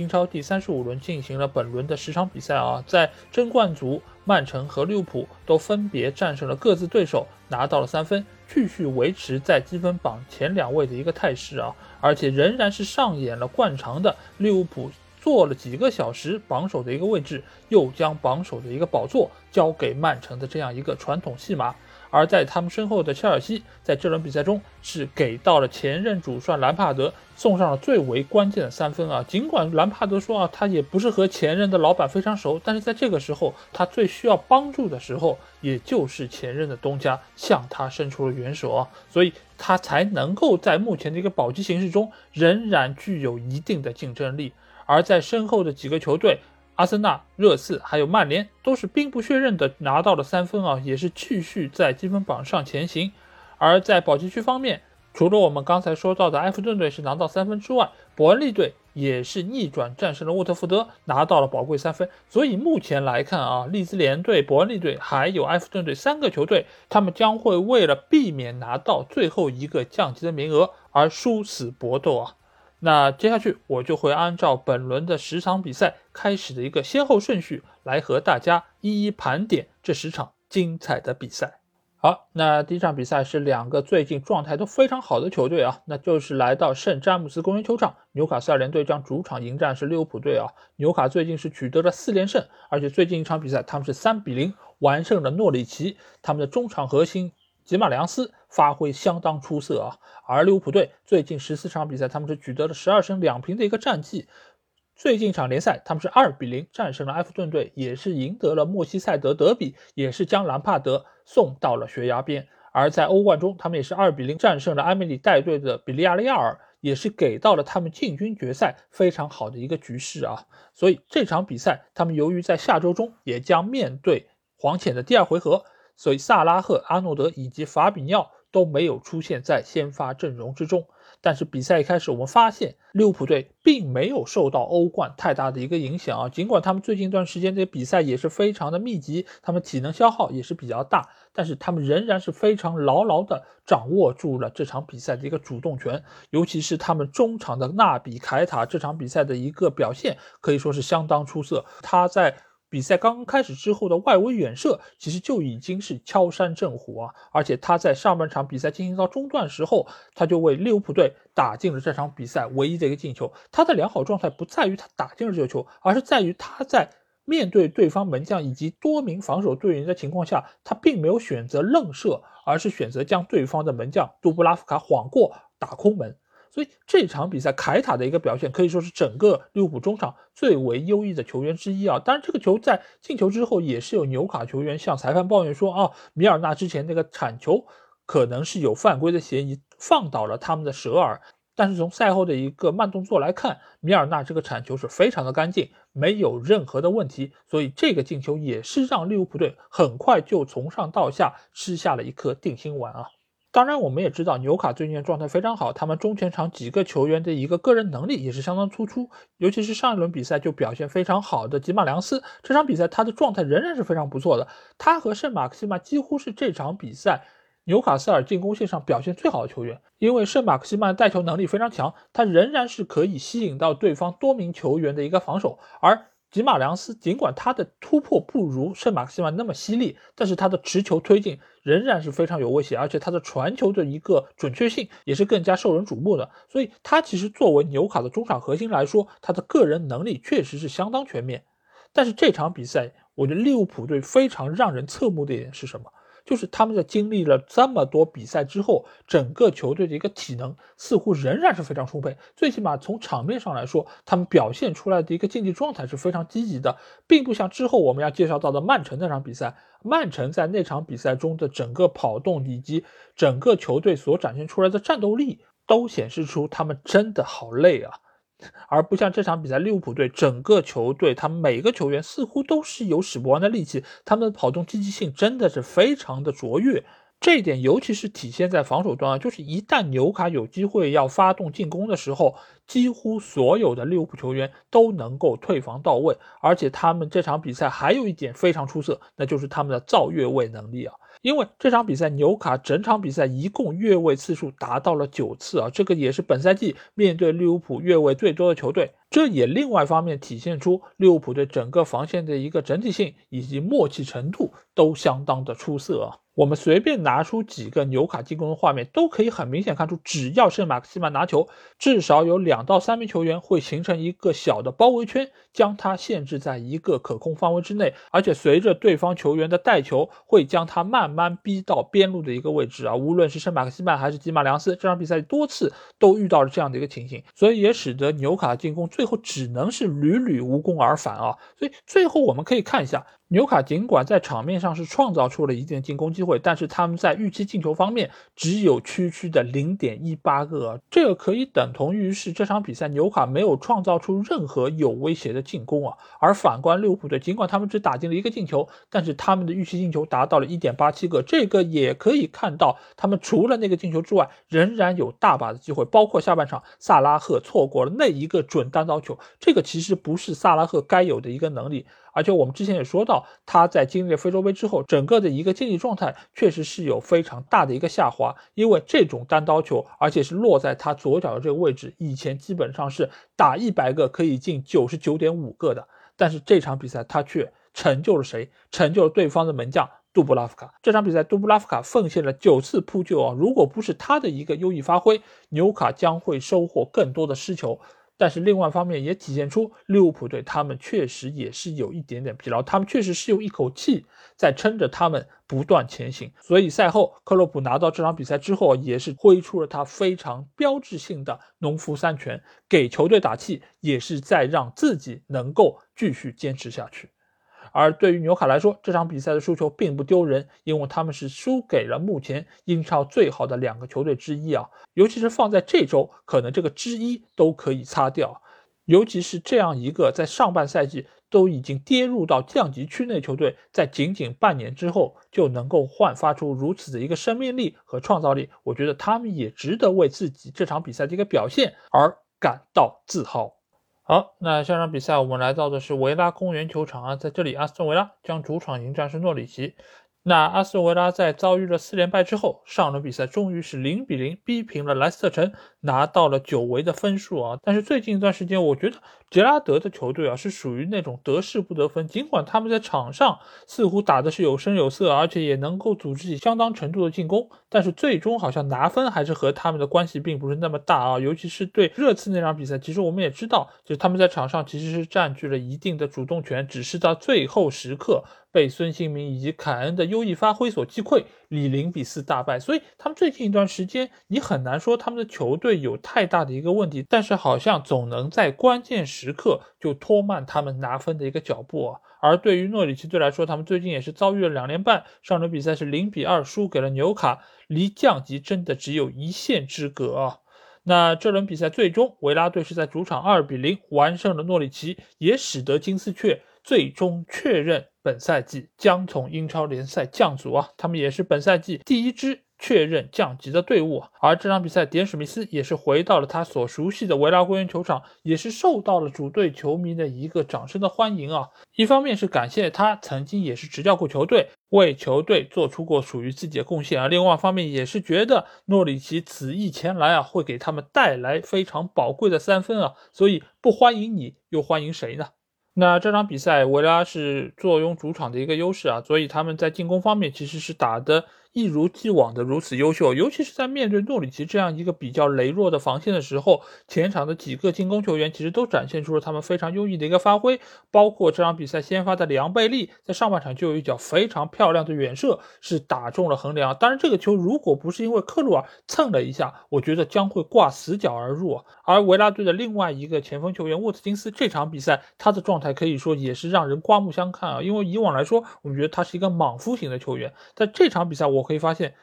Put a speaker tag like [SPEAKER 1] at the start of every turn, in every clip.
[SPEAKER 1] 英超第三十五轮进行了本轮的十场比赛啊，在争冠组，曼城和利物浦都分别战胜了各自对手，拿到了三分，继续维持在积分榜前两位的一个态势啊，而且仍然是上演了惯常的利物浦坐了几个小时榜首的一个位置，又将榜首的一个宝座交给曼城的这样一个传统戏码。而在他们身后的切尔西，在这轮比赛中是给到了前任主帅兰帕德送上了最为关键的三分啊！尽管兰帕德说啊，他也不是和前任的老板非常熟，但是在这个时候，他最需要帮助的时候，也就是前任的东家向他伸出了援手啊，所以他才能够在目前的一个保级形势中仍然具有一定的竞争力。而在身后的几个球队。阿森纳、热刺还有曼联都是兵不血刃的拿到了三分啊，也是继续在积分榜上前行。而在保级区方面，除了我们刚才说到的埃弗顿队是拿到三分之外，伯恩利队也是逆转战胜了沃特福德，拿到了宝贵三分。所以目前来看啊，利兹联队、伯恩利队还有埃弗顿队三个球队，他们将会为了避免拿到最后一个降级的名额而殊死搏斗啊。那接下去我就会按照本轮的十场比赛开始的一个先后顺序来和大家一一盘点这十场精彩的比赛。好，那第一场比赛是两个最近状态都非常好的球队啊，那就是来到圣詹姆斯公园球场，纽卡斯尔联队将主场迎战是利物浦队啊。纽卡最近是取得了四连胜，而且最近一场比赛他们是三比零完胜了诺里奇，他们的中场核心。吉马良斯发挥相当出色啊，而利物浦队最近十四场比赛，他们是取得了十二胜两平的一个战绩。最近一场联赛，他们是二比零战胜了埃弗顿队，也是赢得了莫西塞德德比，也是将兰帕德送到了悬崖边。而在欧冠中，他们也是二比零战胜了埃梅里带队的比利亚雷亚尔，也是给到了他们进军决赛非常好的一个局势啊。所以这场比赛，他们由于在下周中也将面对黄潜的第二回合。所以，萨拉赫、阿诺德以及法比奥都没有出现在先发阵容之中。但是比赛一开始，我们发现利物浦队并没有受到欧冠太大的一个影响啊。尽管他们最近一段时间这比赛也是非常的密集，他们体能消耗也是比较大，但是他们仍然是非常牢牢的掌握住了这场比赛的一个主动权。尤其是他们中场的纳比凯塔，这场比赛的一个表现可以说是相当出色。他在比赛刚刚开始之后的外围远射，其实就已经是敲山震虎啊！而且他在上半场比赛进行到中段时候，他就为利物浦队打进了这场比赛唯一的一个进球。他的良好状态不在于他打进了这个球，而是在于他在面对对方门将以及多名防守队员的情况下，他并没有选择愣射，而是选择将对方的门将杜布拉夫卡晃过，打空门。所以这场比赛，凯塔的一个表现可以说是整个利物浦中场最为优异的球员之一啊。当然，这个球在进球之后，也是有纽卡球员向裁判抱怨说啊，米尔纳之前那个铲球可能是有犯规的嫌疑，放倒了他们的舍尔。但是从赛后的一个慢动作来看，米尔纳这个铲球是非常的干净，没有任何的问题。所以这个进球也是让利物浦队很快就从上到下吃下了一颗定心丸啊。当然，我们也知道纽卡最近状态非常好，他们中前场几个球员的一个个人能力也是相当突出，尤其是上一轮比赛就表现非常好的吉马良斯，这场比赛他的状态仍然是非常不错的。他和圣马克西曼几乎是这场比赛纽卡斯尔进攻线上表现最好的球员，因为圣马克西曼带球能力非常强，他仍然是可以吸引到对方多名球员的一个防守，而。吉马良斯尽管他的突破不如圣马克西曼那么犀利，但是他的持球推进仍然是非常有威胁，而且他的传球的一个准确性也是更加受人瞩目的。所以，他其实作为纽卡的中场核心来说，他的个人能力确实是相当全面。但是这场比赛，我觉得利物浦队非常让人侧目的一点是什么？就是他们在经历了这么多比赛之后，整个球队的一个体能似乎仍然是非常充沛。最起码从场面上来说，他们表现出来的一个竞技状态是非常积极的，并不像之后我们要介绍到的曼城那场比赛。曼城在那场比赛中的整个跑动以及整个球队所展现出来的战斗力，都显示出他们真的好累啊。而不像这场比赛利物浦队整个球队，他们每个球员似乎都是有使不完的力气，他们的跑动积极性真的是非常的卓越。这一点尤其是体现在防守端啊，就是一旦纽卡有机会要发动进攻的时候，几乎所有的利物浦球员都能够退防到位，而且他们这场比赛还有一点非常出色，那就是他们的造越位能力啊。因为这场比赛纽卡整场比赛一共越位次数达到了九次啊，这个也是本赛季面对利物浦越位最多的球队。这也另外一方面体现出利物浦对整个防线的一个整体性以及默契程度都相当的出色啊。我们随便拿出几个纽卡进攻的画面，都可以很明显看出，只要圣马克西曼拿球，至少有两到三名球员会形成一个小的包围圈，将他限制在一个可控范围之内，而且随着对方球员的带球，会将他慢慢逼到边路的一个位置啊。无论是圣马克西曼还是吉马良斯，这场比赛多次都遇到了这样的一个情形，所以也使得纽卡进攻最最后只能是屡屡无功而返啊。所以最后我们可以看一下。纽卡尽管在场面上是创造出了一定进攻机会，但是他们在预期进球方面只有区区的零点一八个，这个可以等同于是这场比赛纽卡没有创造出任何有威胁的进攻啊。而反观利物浦队，尽管他们只打进了一个进球，但是他们的预期进球达到了一点八七个，这个也可以看到他们除了那个进球之外，仍然有大把的机会，包括下半场萨拉赫错过了那一个准单刀球，这个其实不是萨拉赫该有的一个能力。而且我们之前也说到，他在经历了非洲杯之后，整个的一个竞技状态确实是有非常大的一个下滑。因为这种单刀球，而且是落在他左脚的这个位置，以前基本上是打一百个可以进九十九点五个的。但是这场比赛他却成就了谁？成就了对方的门将杜布拉夫卡。这场比赛杜布拉夫卡奉献了九次扑救啊！如果不是他的一个优异发挥，纽卡将会收获更多的失球。但是另外一方面也体现出利物浦队他们确实也是有一点点疲劳，他们确实是用一口气在撑着他们不断前行。所以赛后克洛普拿到这场比赛之后，也是挥出了他非常标志性的农夫三拳，给球队打气，也是在让自己能够继续坚持下去。而对于纽卡来说，这场比赛的输球并不丢人，因为他们是输给了目前英超最好的两个球队之一啊。尤其是放在这周，可能这个之一都可以擦掉。尤其是这样一个在上半赛季都已经跌入到降级区内球队，在仅仅半年之后就能够焕发出如此的一个生命力和创造力，我觉得他们也值得为自己这场比赛的一个表现而感到自豪。好，那下场比赛我们来到的是维拉公园球场啊，在这里，阿斯顿维拉将主场迎战是诺里奇。那阿斯顿维拉在遭遇了四连败之后，上轮比赛终于是零比零逼平了莱斯特城，拿到了久违的分数啊。但是最近一段时间，我觉得杰拉德的球队啊是属于那种得势不得分。尽管他们在场上似乎打的是有声有色，而且也能够组织起相当程度的进攻，但是最终好像拿分还是和他们的关系并不是那么大啊。尤其是对热刺那场比赛，其实我们也知道，就是他们在场上其实是占据了一定的主动权，只是到最后时刻。被孙兴民以及凯恩的优异发挥所击溃，以零比四大败。所以他们最近一段时间，你很难说他们的球队有太大的一个问题，但是好像总能在关键时刻就拖慢他们拿分的一个脚步啊。而对于诺里奇队来说，他们最近也是遭遇了两连败，上轮比赛是零比二输给了纽卡，离降级真的只有一线之隔啊。那这轮比赛最终维拉队是在主场二比零完胜了诺里奇，也使得金丝雀。最终确认本赛季将从英超联赛降组啊！他们也是本赛季第一支确认降级的队伍。而这场比赛，迪恩·史密斯也是回到了他所熟悉的维拉公园球场，也是受到了主队球迷的一个掌声的欢迎啊！一方面是感谢他曾经也是执教过球队，为球队做出过属于自己的贡献啊；另外一方面也是觉得诺里奇此役前来啊，会给他们带来非常宝贵的三分啊，所以不欢迎你又欢迎谁呢？那这场比赛，维拉是坐拥主场的一个优势啊，所以他们在进攻方面其实是打的。一如既往的如此优秀，尤其是在面对诺里奇这样一个比较羸弱的防线的时候，前场的几个进攻球员其实都展现出了他们非常优异的一个发挥。包括这场比赛先发的里昂贝利，在上半场就有一脚非常漂亮的远射，是打中了横梁。当然，这个球如果不是因为克鲁尔蹭了一下，我觉得将会挂死角而入。而维拉队的另外一个前锋球员沃特金斯，这场比赛他的状态可以说也是让人刮目相看啊，因为以往来说，我们觉得他是一个莽夫型的球员，在这场比赛我。我可以发现，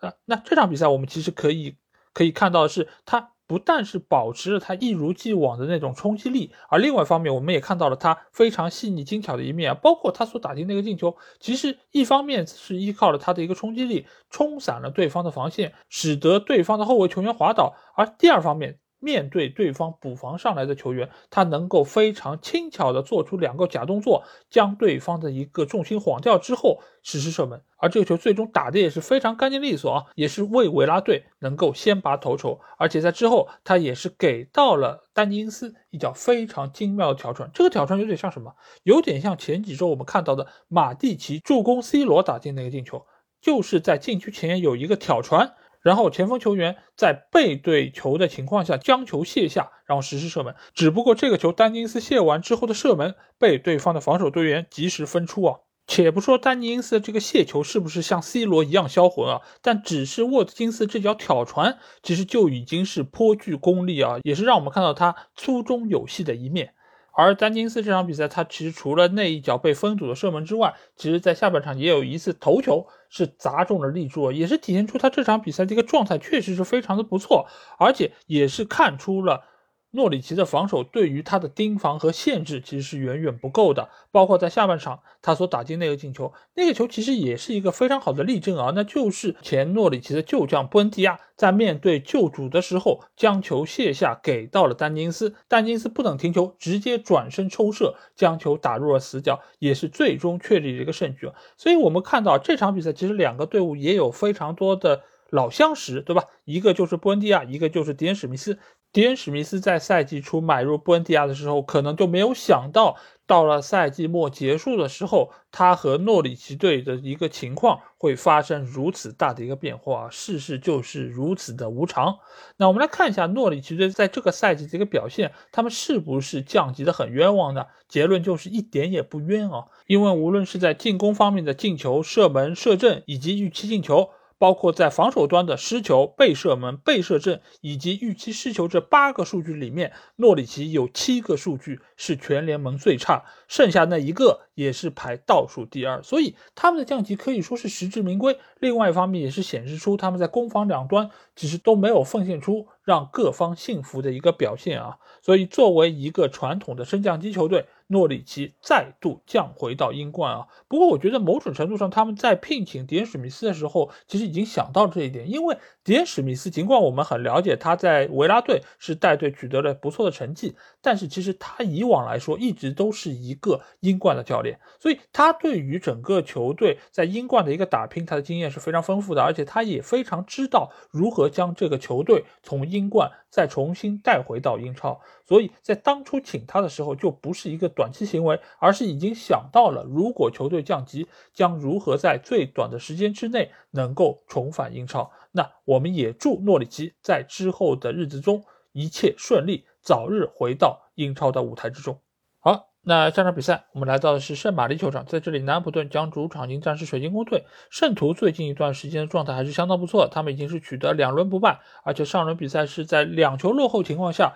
[SPEAKER 1] 呃，那这场比赛我们其实可以可以看到的是，他不但是保持了他一如既往的那种冲击力，而另外一方面，我们也看到了他非常细腻精巧的一面啊，包括他所打进那个进球，其实一方面是依靠了他的一个冲击力，冲散了对方的防线，使得对方的后卫球员滑倒，而第二方面。面对对方补防上来的球员，他能够非常轻巧的做出两个假动作，将对方的一个重心晃掉之后实施射门，而这个球最终打的也是非常干净利索啊，也是为维拉队能够先拔头筹，而且在之后他也是给到了丹尼因斯一脚非常精妙的挑传，这个挑传有点像什么？有点像前几周我们看到的马蒂奇助攻 C 罗打进那个进球，就是在禁区前沿有一个挑传。然后前锋球员在背对球的情况下将球卸下，然后实施射门。只不过这个球丹尼斯卸完之后的射门被对方的防守队员及时分出啊。且不说丹尼因斯这个卸球是不是像 C 罗一样销魂啊，但只是沃特金斯这脚挑传，其实就已经是颇具功力啊，也是让我们看到他粗中有细的一面。而丹尼斯这场比赛，他其实除了那一脚被封堵的射门之外，其实在下半场也有一次头球是砸中了立柱，也是体现出他这场比赛的一个状态确实是非常的不错，而且也是看出了。诺里奇的防守对于他的盯防和限制其实是远远不够的，包括在下半场他所打进那个进球，那个球其实也是一个非常好的例证啊，那就是前诺里奇的旧将布恩迪亚在面对旧主的时候将球卸下给到了丹金斯，丹金斯不等停球直接转身抽射将球打入了死角，也是最终确立了一个胜局。所以我们看到这场比赛其实两个队伍也有非常多的老相识，对吧？一个就是布恩迪亚，一个就是迪恩史密斯。迪恩·史密斯在赛季初买入布恩迪亚的时候，可能就没有想到，到了赛季末结束的时候，他和诺里奇队的一个情况会发生如此大的一个变化。世事就是如此的无常。那我们来看一下诺里奇队在这个赛季的一个表现，他们是不是降级的很冤枉呢？结论就是一点也不冤啊！因为无论是在进攻方面的进球、射门、射正以及预期进球。包括在防守端的失球、被射门、被射正以及预期失球这八个数据里面，诺里奇有七个数据是全联盟最差，剩下那一个也是排倒数第二，所以他们的降级可以说是实至名归。另外一方面也是显示出他们在攻防两端其实都没有奉献出让各方信服的一个表现啊。所以作为一个传统的升降机球队。诺里奇再度降回到英冠啊！不过我觉得某种程度上，他们在聘请迪恩史密斯的时候，其实已经想到这一点。因为迪恩史密斯尽管我们很了解他在维拉队是带队取得了不错的成绩，但是其实他以往来说一直都是一个英冠的教练，所以他对于整个球队在英冠的一个打拼，他的经验是非常丰富的，而且他也非常知道如何将这个球队从英冠再重新带回到英超。所以在当初请他的时候，就不是一个短期行为，而是已经想到了，如果球队降级，将如何在最短的时间之内能够重返英超。那我们也祝诺里奇在之后的日子中一切顺利，早日回到英超的舞台之中。好，那下场比赛我们来到的是圣马力球场，在这里，南安普顿将主场迎战是水晶宫队。圣徒最近一段时间的状态还是相当不错，他们已经是取得两轮不败，而且上轮比赛是在两球落后情况下。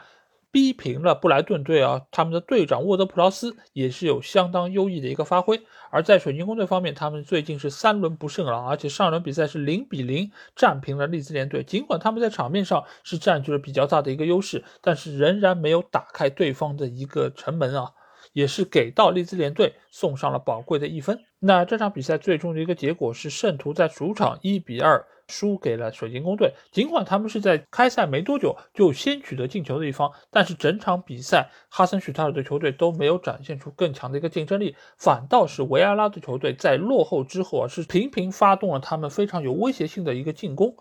[SPEAKER 1] 逼平了布莱顿队啊，他们的队长沃德普劳斯也是有相当优异的一个发挥。而在水晶宫队方面，他们最近是三轮不胜了，而且上轮比赛是零比零战平了利兹联队。尽管他们在场面上是占据了比较大的一个优势，但是仍然没有打开对方的一个城门啊，也是给到利兹联队送上了宝贵的一分。那这场比赛最终的一个结果是圣徒在主场一比二。输给了水晶宫队。尽管他们是在开赛没多久就先取得进球的一方，但是整场比赛哈森许特尔的球队都没有展现出更强的一个竞争力，反倒是维埃拉的球队在落后之后啊，是频频发动了他们非常有威胁性的一个进攻。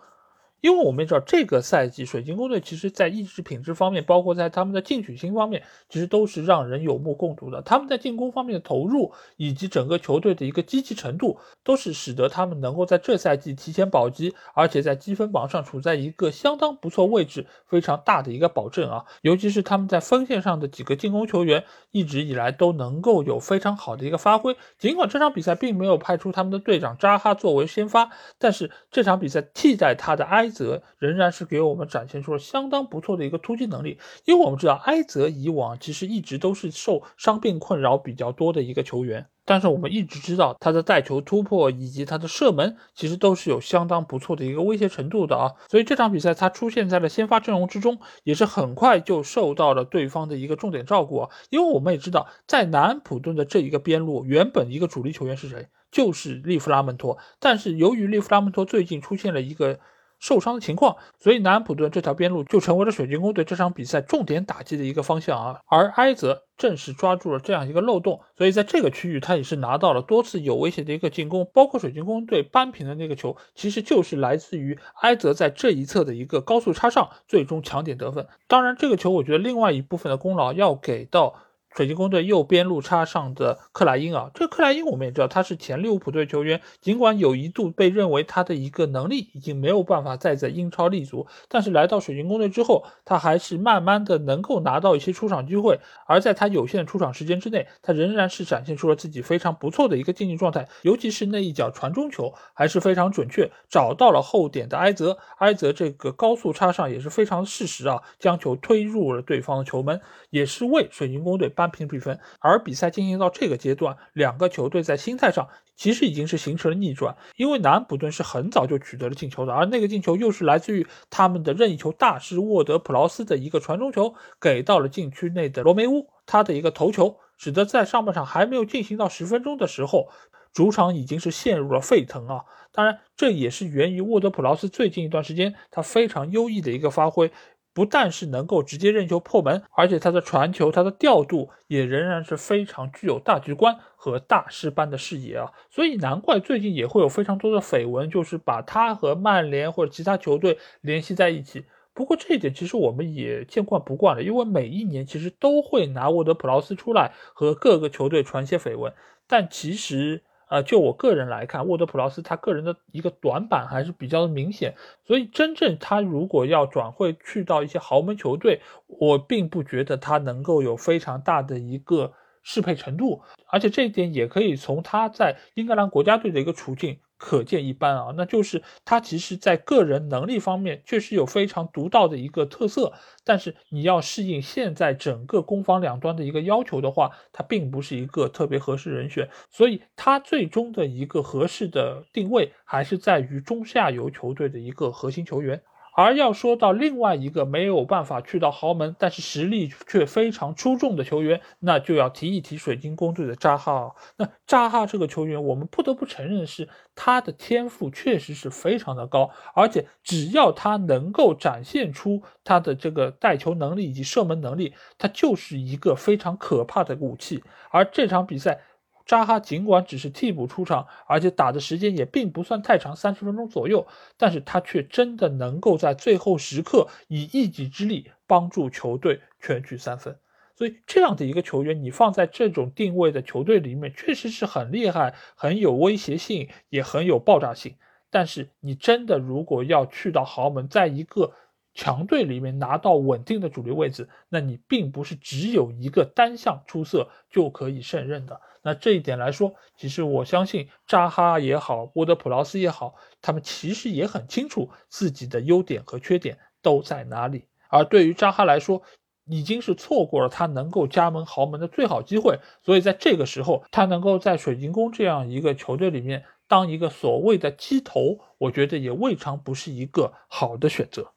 [SPEAKER 1] 因为我们也知道，这个赛季水晶宫队其实在意志品质方面，包括在他们的进取心方面，其实都是让人有目共睹的。他们在进攻方面的投入，以及整个球队的一个积极程度，都是使得他们能够在这赛季提前保级，而且在积分榜上处在一个相当不错位置，非常大的一个保证啊。尤其是他们在锋线上的几个进攻球员，一直以来都能够有非常好的一个发挥。尽管这场比赛并没有派出他们的队长扎哈作为先发，但是这场比赛替代他的埃。泽仍然是给我们展现出了相当不错的一个突击能力。因为我们知道埃泽以往其实一直都是受伤病困扰比较多的一个球员。但是我们一直知道他的带球突破以及他的射门，其实都是有相当不错的一个威胁程度的啊。所以这场比赛他出现在了先发阵容之中，也是很快就受到了对方的一个重点照顾啊。因为我们也知道，在南安普顿的这一个边路，原本一个主力球员是谁？就是利弗拉门托。但是由于利弗拉门托最近出现了一个。受伤的情况，所以南安普顿这条边路就成为了水晶宫队这场比赛重点打击的一个方向啊。而埃泽正是抓住了这样一个漏洞，所以在这个区域他也是拿到了多次有威胁的一个进攻，包括水晶宫队扳平的那个球，其实就是来自于埃泽在这一侧的一个高速插上，最终抢点得分。当然，这个球我觉得另外一部分的功劳要给到。水晶宫队右边路插上的克莱因啊，这个克莱因我们也知道他是前利物浦队球员，尽管有一度被认为他的一个能力已经没有办法再在英超立足，但是来到水晶宫队之后，他还是慢慢的能够拿到一些出场机会，而在他有限的出场时间之内，他仍然是展现出了自己非常不错的一个竞技状态，尤其是那一脚传中球还是非常准确，找到了后点的埃泽，埃泽这个高速插上也是非常适时啊，将球推入了对方的球门，也是为水晶宫队扳。平比分，而比赛进行到这个阶段，两个球队在心态上其实已经是形成了逆转，因为南安普顿是很早就取得了进球的，而那个进球又是来自于他们的任意球大师沃德普劳斯的一个传中球，给到了禁区内的罗梅乌，他的一个头球，使得在上半场还没有进行到十分钟的时候，主场已经是陷入了沸腾啊！当然，这也是源于沃德普劳斯最近一段时间他非常优异的一个发挥。不但是能够直接任球破门，而且他的传球、他的调度也仍然是非常具有大局观和大师般的视野啊！所以难怪最近也会有非常多的绯闻，就是把他和曼联或者其他球队联系在一起。不过这一点其实我们也见惯不惯了，因为每一年其实都会拿沃德普劳斯出来和各个球队传些绯闻，但其实。呃，就我个人来看，沃德普劳斯他个人的一个短板还是比较的明显，所以真正他如果要转会去到一些豪门球队，我并不觉得他能够有非常大的一个适配程度，而且这一点也可以从他在英格兰国家队的一个处境。可见一斑啊，那就是他其实，在个人能力方面确实有非常独到的一个特色，但是你要适应现在整个攻防两端的一个要求的话，他并不是一个特别合适人选，所以他最终的一个合适的定位还是在于中下游球队的一个核心球员。而要说到另外一个没有办法去到豪门，但是实力却非常出众的球员，那就要提一提水晶宫队的扎哈。那扎哈这个球员，我们不得不承认是，他的天赋确实是非常的高，而且只要他能够展现出他的这个带球能力以及射门能力，他就是一个非常可怕的武器。而这场比赛。扎哈尽管只是替补出场，而且打的时间也并不算太长，三十分钟左右，但是他却真的能够在最后时刻以一己之力帮助球队全取三分。所以这样的一个球员，你放在这种定位的球队里面，确实是很厉害，很有威胁性，也很有爆炸性。但是你真的如果要去到豪门，在一个强队里面拿到稳定的主力位置，那你并不是只有一个单项出色就可以胜任的。那这一点来说，其实我相信扎哈也好，沃德普劳斯也好，他们其实也很清楚自己的优点和缺点都在哪里。而对于扎哈来说，已经是错过了他能够加盟豪门的最好机会。所以在这个时候，他能够在水晶宫这样一个球队里面当一个所谓的鸡头，我觉得也未尝不是一个好的选择。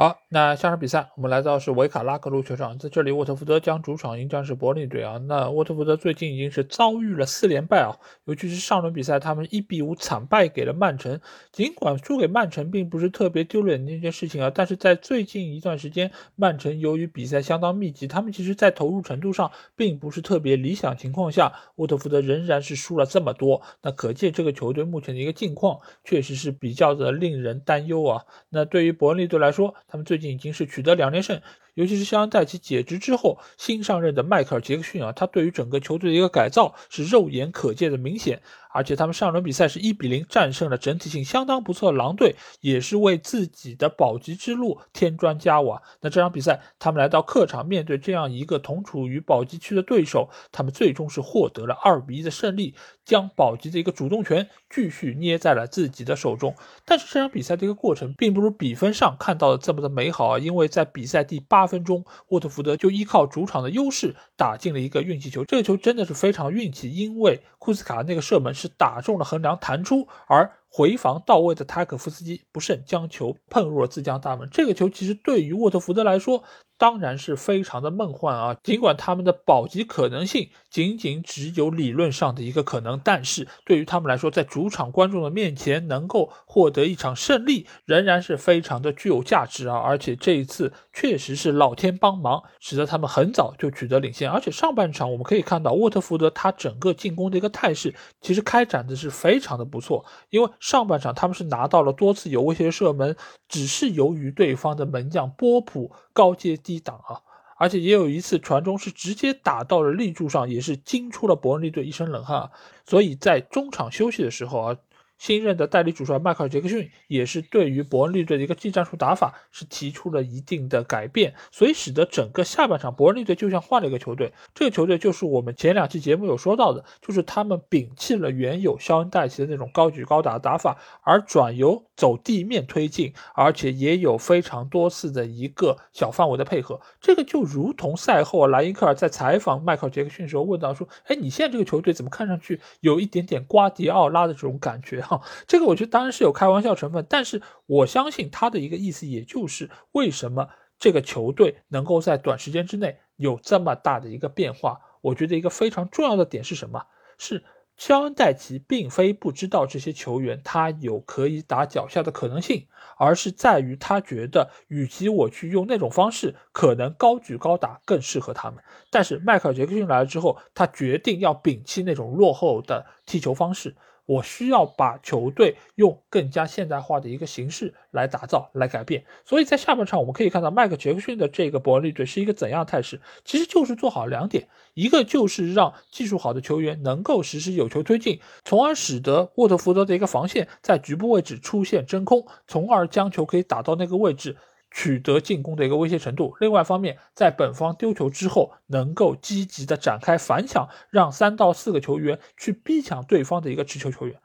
[SPEAKER 1] 好，那下场比赛我们来到是维卡拉格路球场，在这里沃特福德将主场迎战是伯利队啊。那沃特福德最近已经是遭遇了四连败啊，尤其是上轮比赛他们一比五惨败给了曼城。尽管输给曼城并不是特别丢脸的一件事情啊，但是在最近一段时间，曼城由于比赛相当密集，他们其实在投入程度上并不是特别理想情况下，沃特福德仍然是输了这么多。那可见这个球队目前的一个境况确实是比较的令人担忧啊。那对于伯利队来说，他们最近已经是取得两连胜，尤其是肖恩戴奇解职之后，新上任的迈克尔·杰克逊啊，他对于整个球队的一个改造是肉眼可见的明显。而且他们上轮比赛是一比零战胜了整体性相当不错的狼队，也是为自己的保级之路添砖加瓦。那这场比赛他们来到客场，面对这样一个同处于保级区的对手，他们最终是获得了二比一的胜利，将保级的一个主动权继续捏在了自己的手中。但是这场比赛的一个过程并不如比分上看到的这么的美好啊，因为在比赛第八分钟，沃特福德就依靠主场的优势打进了一个运气球，这个球真的是非常运气，因为库斯卡那个射门是打中了横梁弹出，而。回防到位的塔可夫斯基不慎将球碰入了自家大门。这个球其实对于沃特福德来说当然是非常的梦幻啊！尽管他们的保级可能性仅仅只有理论上的一个可能，但是对于他们来说，在主场观众的面前能够获得一场胜利，仍然是非常的具有价值啊！而且这一次确实是老天帮忙，使得他们很早就取得领先。而且上半场我们可以看到沃特福德他整个进攻的一个态势，其实开展的是非常的不错，因为。上半场他们是拿到了多次有威胁射门，只是由于对方的门将波普高接低挡啊，而且也有一次传中是直接打到了立柱上，也是惊出了伯恩利队一身冷汗。所以在中场休息的时候啊。新任的代理主帅迈克尔·杰克逊也是对于伯恩利队的一个技战术打法是提出了一定的改变，所以使得整个下半场伯恩利队就像换了一个球队。这个球队就是我们前两期节目有说到的，就是他们摒弃了原有肖恩·戴奇的那种高举高打的打法，而转由走地面推进，而且也有非常多次的一个小范围的配合。这个就如同赛后莱因克尔在采访迈克尔·杰克逊时候问到说：“哎，你现在这个球队怎么看上去有一点点瓜迪奥拉的这种感觉？”这个我觉得当然是有开玩笑成分，但是我相信他的一个意思，也就是为什么这个球队能够在短时间之内有这么大的一个变化。我觉得一个非常重要的点是什么？是肖恩戴奇并非不知道这些球员他有可以打脚下的可能性，而是在于他觉得，与其我去用那种方式，可能高举高打更适合他们。但是迈克尔杰克逊来了之后，他决定要摒弃那种落后的踢球方式。我需要把球队用更加现代化的一个形式来打造、来改变。所以在下半场，我们可以看到麦克杰克逊的这个伯恩利队是一个怎样态势？其实就是做好两点，一个就是让技术好的球员能够实施有球推进，从而使得沃特福德的一个防线在局部位置出现真空，从而将球可以打到那个位置。取得进攻的一个威胁程度。另外一方面，在本方丢球之后，能够积极的展开反抢，让三到四个球员去逼抢对方的一个持球球员。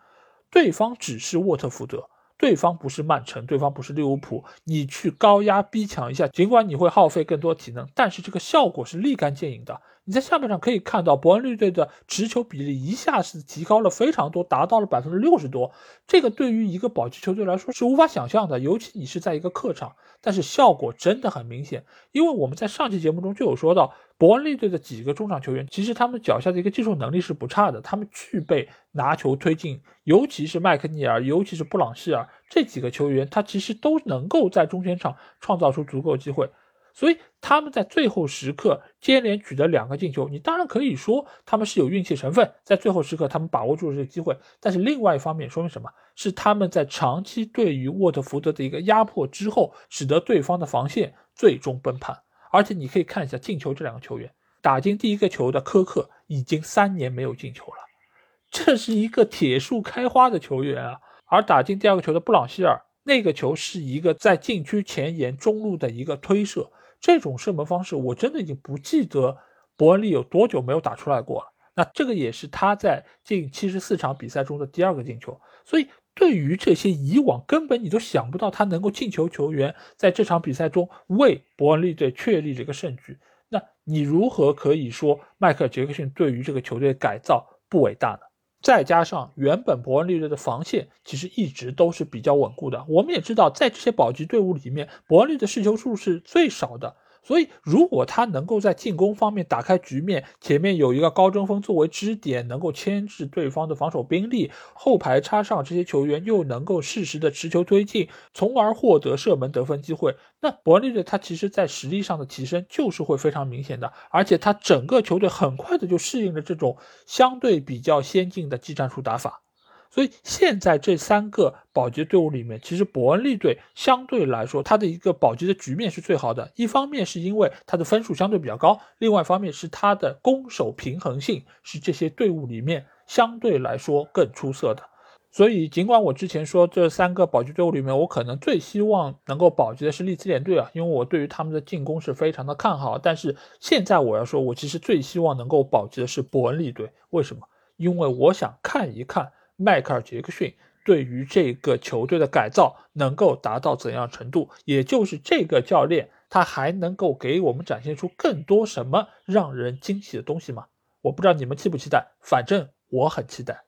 [SPEAKER 1] 对方只是沃特福德，对方不是曼城，对方不是利物浦。你去高压逼抢一下，尽管你会耗费更多体能，但是这个效果是立竿见影的。你在下半场可以看到，伯恩利队的持球比例一下子提高了非常多，达到了百分之六十多。这个对于一个保级球队来说是无法想象的，尤其你是在一个客场。但是效果真的很明显，因为我们在上期节目中就有说到，伯恩利队的几个中场球员，其实他们脚下的一个技术能力是不差的，他们具备拿球推进，尤其是麦克尼尔，尤其是布朗希尔这几个球员，他其实都能够在中前场创造出足够机会。所以他们在最后时刻接连取得两个进球，你当然可以说他们是有运气成分，在最后时刻他们把握住了这个机会。但是另外一方面说明什么？是他们在长期对于沃特福德的一个压迫之后，使得对方的防线最终崩盘。而且你可以看一下进球这两个球员，打进第一个球的科克已经三年没有进球了，这是一个铁树开花的球员啊。而打进第二个球的布朗希尔，那个球是一个在禁区前沿中路的一个推射。这种射门方式，我真的已经不记得伯恩利有多久没有打出来过了。那这个也是他在近七十四场比赛中的第二个进球。所以，对于这些以往根本你都想不到他能够进球球员，在这场比赛中为伯恩利队确立了一个胜局，那你如何可以说迈克尔·杰克逊对于这个球队改造不伟大呢？再加上原本伯恩利队的防线其实一直都是比较稳固的，我们也知道，在这些保级队伍里面，伯恩利的失球数是最少的。所以，如果他能够在进攻方面打开局面，前面有一个高中锋作为支点，能够牵制对方的防守兵力，后排插上这些球员又能够适时的持球推进，从而获得射门得分机会，那伯利队他其实在实力上的提升就是会非常明显的，而且他整个球队很快的就适应了这种相对比较先进的技战术打法。所以现在这三个保级队伍里面，其实伯恩利队相对来说，它的一个保级的局面是最好的。一方面是因为它的分数相对比较高，另外一方面是它的攻守平衡性是这些队伍里面相对来说更出色的。所以，尽管我之前说这三个保级队伍里面，我可能最希望能够保级的是利兹联队啊，因为我对于他们的进攻是非常的看好。但是现在我要说，我其实最希望能够保级的是伯恩利队。为什么？因为我想看一看迈克尔·杰克逊对于这个球队的改造能够达到怎样程度，也就是这个教练他还能够给我们展现出更多什么让人惊喜的东西吗？我不知道你们期不期待，反正我很期待。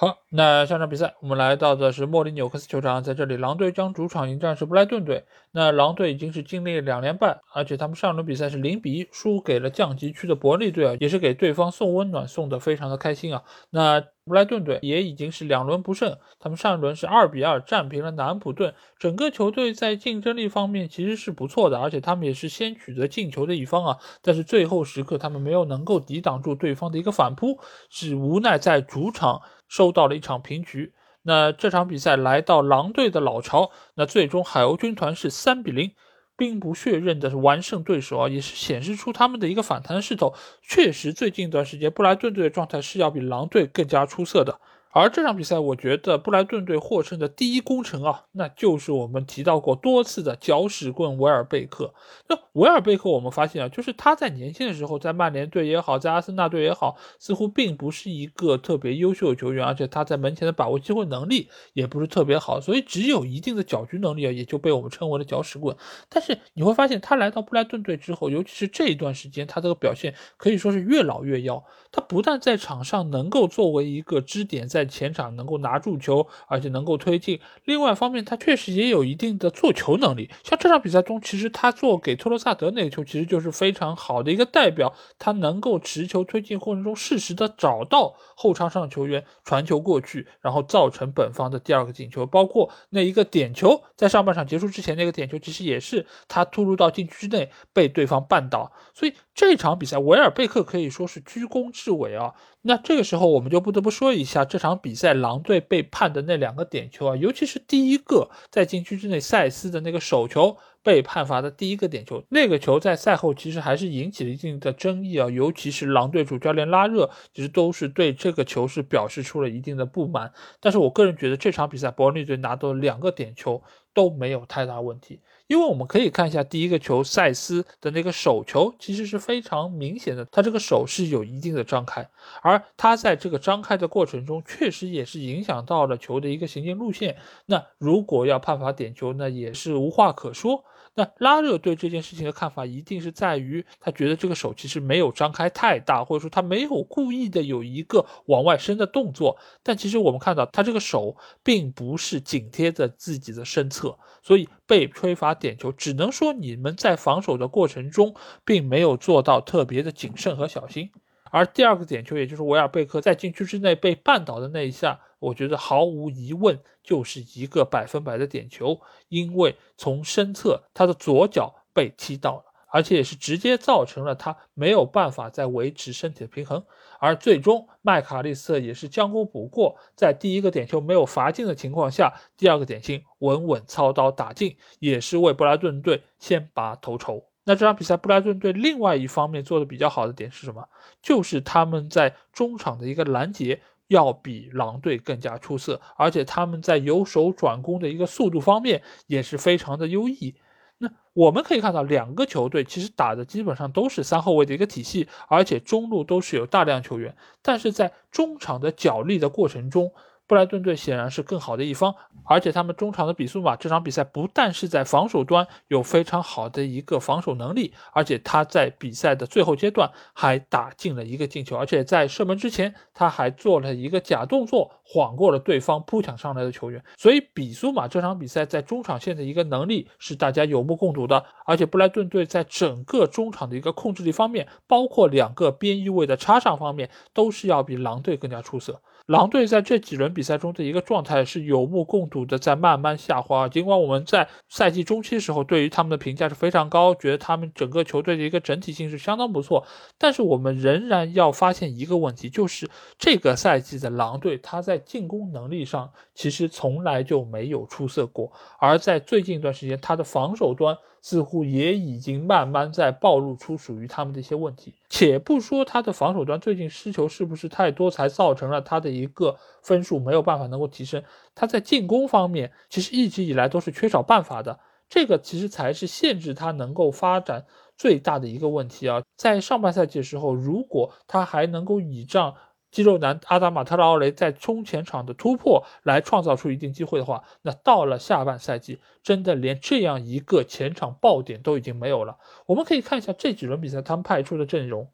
[SPEAKER 1] 好，那下场比赛我们来到的是莫里纽克斯球场，在这里狼队将主场迎战是布莱顿队。那狼队已经是经历了两连败，而且他们上轮比赛是零比一输给了降级区的伯利队啊，也是给对方送温暖，送的非常的开心啊。那布莱顿队也已经是两轮不胜，他们上一轮是二比二战平了南普顿。整个球队在竞争力方面其实是不错的，而且他们也是先取得进球的一方啊。但是最后时刻他们没有能够抵挡住对方的一个反扑，是无奈在主场收到了一场平局。那这场比赛来到狼队的老巢，那最终海鸥军团是三比零。兵不血刃的完胜对手啊，也是显示出他们的一个反弹势头。确实，最近一段时间布莱顿队的状态是要比狼队更加出色的。而这场比赛，我觉得布莱顿队获胜的第一功臣啊，那就是我们提到过多次的搅屎棍维尔贝克。那维尔贝克，我们发现啊，就是他在年轻的时候，在曼联队也好，在阿森纳队也好，似乎并不是一个特别优秀的球员，而且他在门前的把握机会能力也不是特别好，所以只有一定的搅局能力啊，也就被我们称为了搅屎棍。但是你会发现，他来到布莱顿队之后，尤其是这一段时间，他这个表现可以说是越老越妖。他不但在场上能够作为一个支点，在在前场能够拿住球，而且能够推进。另外一方面，他确实也有一定的做球能力。像这场比赛中，其实他做给托罗萨德那个球，其实就是非常好的一个代表。他能够持球推进过程中，适时的找到后场上球员传球过去，然后造成本方的第二个进球。包括那一个点球，在上半场结束之前那个点球，其实也是他突入到禁区之内被对方绊倒。所以这场比赛，维尔贝克可以说是居功。至伟啊，那这个时候我们就不得不说一下这场比赛狼队被判的那两个点球啊，尤其是第一个在禁区之内塞斯的那个手球被判罚的第一个点球，那个球在赛后其实还是引起了一定的争议啊，尤其是狼队主教练拉热其实都是对这个球是表示出了一定的不满。但是我个人觉得这场比赛伯恩利队拿到两个点球都没有太大问题。因为我们可以看一下第一个球，塞斯的那个手球其实是非常明显的，他这个手是有一定的张开，而他在这个张开的过程中，确实也是影响到了球的一个行进路线。那如果要判罚点球，那也是无话可说。那拉热对这件事情的看法，一定是在于他觉得这个手其实没有张开太大，或者说他没有故意的有一个往外伸的动作。但其实我们看到他这个手并不是紧贴着自己的身侧，所以被吹罚点球，只能说你们在防守的过程中并没有做到特别的谨慎和小心。而第二个点球，也就是维尔贝克在禁区之内被绊倒的那一下。我觉得毫无疑问就是一个百分百的点球，因为从身侧他的左脚被踢到了，而且也是直接造成了他没有办法再维持身体的平衡，而最终麦卡利斯特也是将功补过，在第一个点球没有罚进的情况下，第二个点球稳稳操刀打进，也是为布莱顿队先拔头筹。那这场比赛布莱顿队另外一方面做的比较好的点是什么？就是他们在中场的一个拦截。要比狼队更加出色，而且他们在由守转攻的一个速度方面也是非常的优异。那我们可以看到，两个球队其实打的基本上都是三后卫的一个体系，而且中路都是有大量球员，但是在中场的角力的过程中。布莱顿队显然是更好的一方，而且他们中场的比苏马这场比赛不但是在防守端有非常好的一个防守能力，而且他在比赛的最后阶段还打进了一个进球，而且在射门之前他还做了一个假动作，晃过了对方扑抢上来的球员。所以比苏马这场比赛在中场线的一个能力是大家有目共睹的，而且布莱顿队在整个中场的一个控制力方面，包括两个边翼位的插上方面，都是要比狼队更加出色。狼队在这几轮比赛中的一个状态是有目共睹的，在慢慢下滑。尽管我们在赛季中期时候对于他们的评价是非常高，觉得他们整个球队的一个整体性是相当不错，但是我们仍然要发现一个问题，就是这个赛季的狼队，他在进攻能力上其实从来就没有出色过，而在最近一段时间，他的防守端似乎也已经慢慢在暴露出属于他们的一些问题。且不说他的防守端最近失球是不是太多，才造成了他的一个分数没有办法能够提升，他在进攻方面其实一直以来都是缺少办法的，这个其实才是限制他能够发展最大的一个问题啊。在上半赛季的时候，如果他还能够倚仗。肌肉男阿达马特拉奥雷在冲前场的突破来创造出一定机会的话，那到了下半赛季，真的连这样一个前场爆点都已经没有了。我们可以看一下这几轮比赛他们派出的阵容，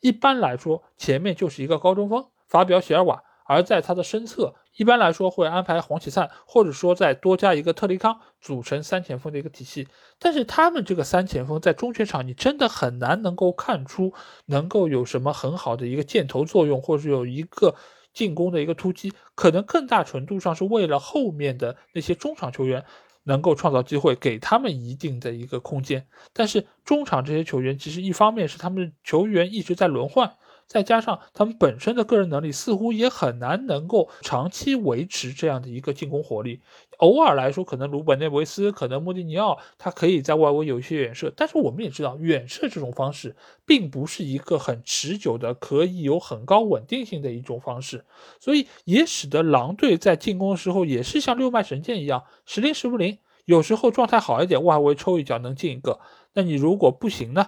[SPEAKER 1] 一般来说前面就是一个高中锋法比奥席尔瓦。而在他的身侧，一般来说会安排黄启灿，或者说再多加一个特雷康，组成三前锋的一个体系。但是他们这个三前锋在中前场，你真的很难能够看出能够有什么很好的一个箭头作用，或者是有一个进攻的一个突击。可能更大程度上是为了后面的那些中场球员能够创造机会，给他们一定的一个空间。但是中场这些球员，其实一方面是他们球员一直在轮换。再加上他们本身的个人能力，似乎也很难能够长期维持这样的一个进攻火力。偶尔来说，可能鲁本内维斯，可能莫迪尼奥，他可以在外围有一些远射。但是我们也知道，远射这种方式并不是一个很持久的，可以有很高稳定性的一种方式。所以也使得狼队在进攻的时候，也是像六脉神剑一样，时灵时不灵。有时候状态好一点，外围抽一脚能进一个。那你如果不行呢？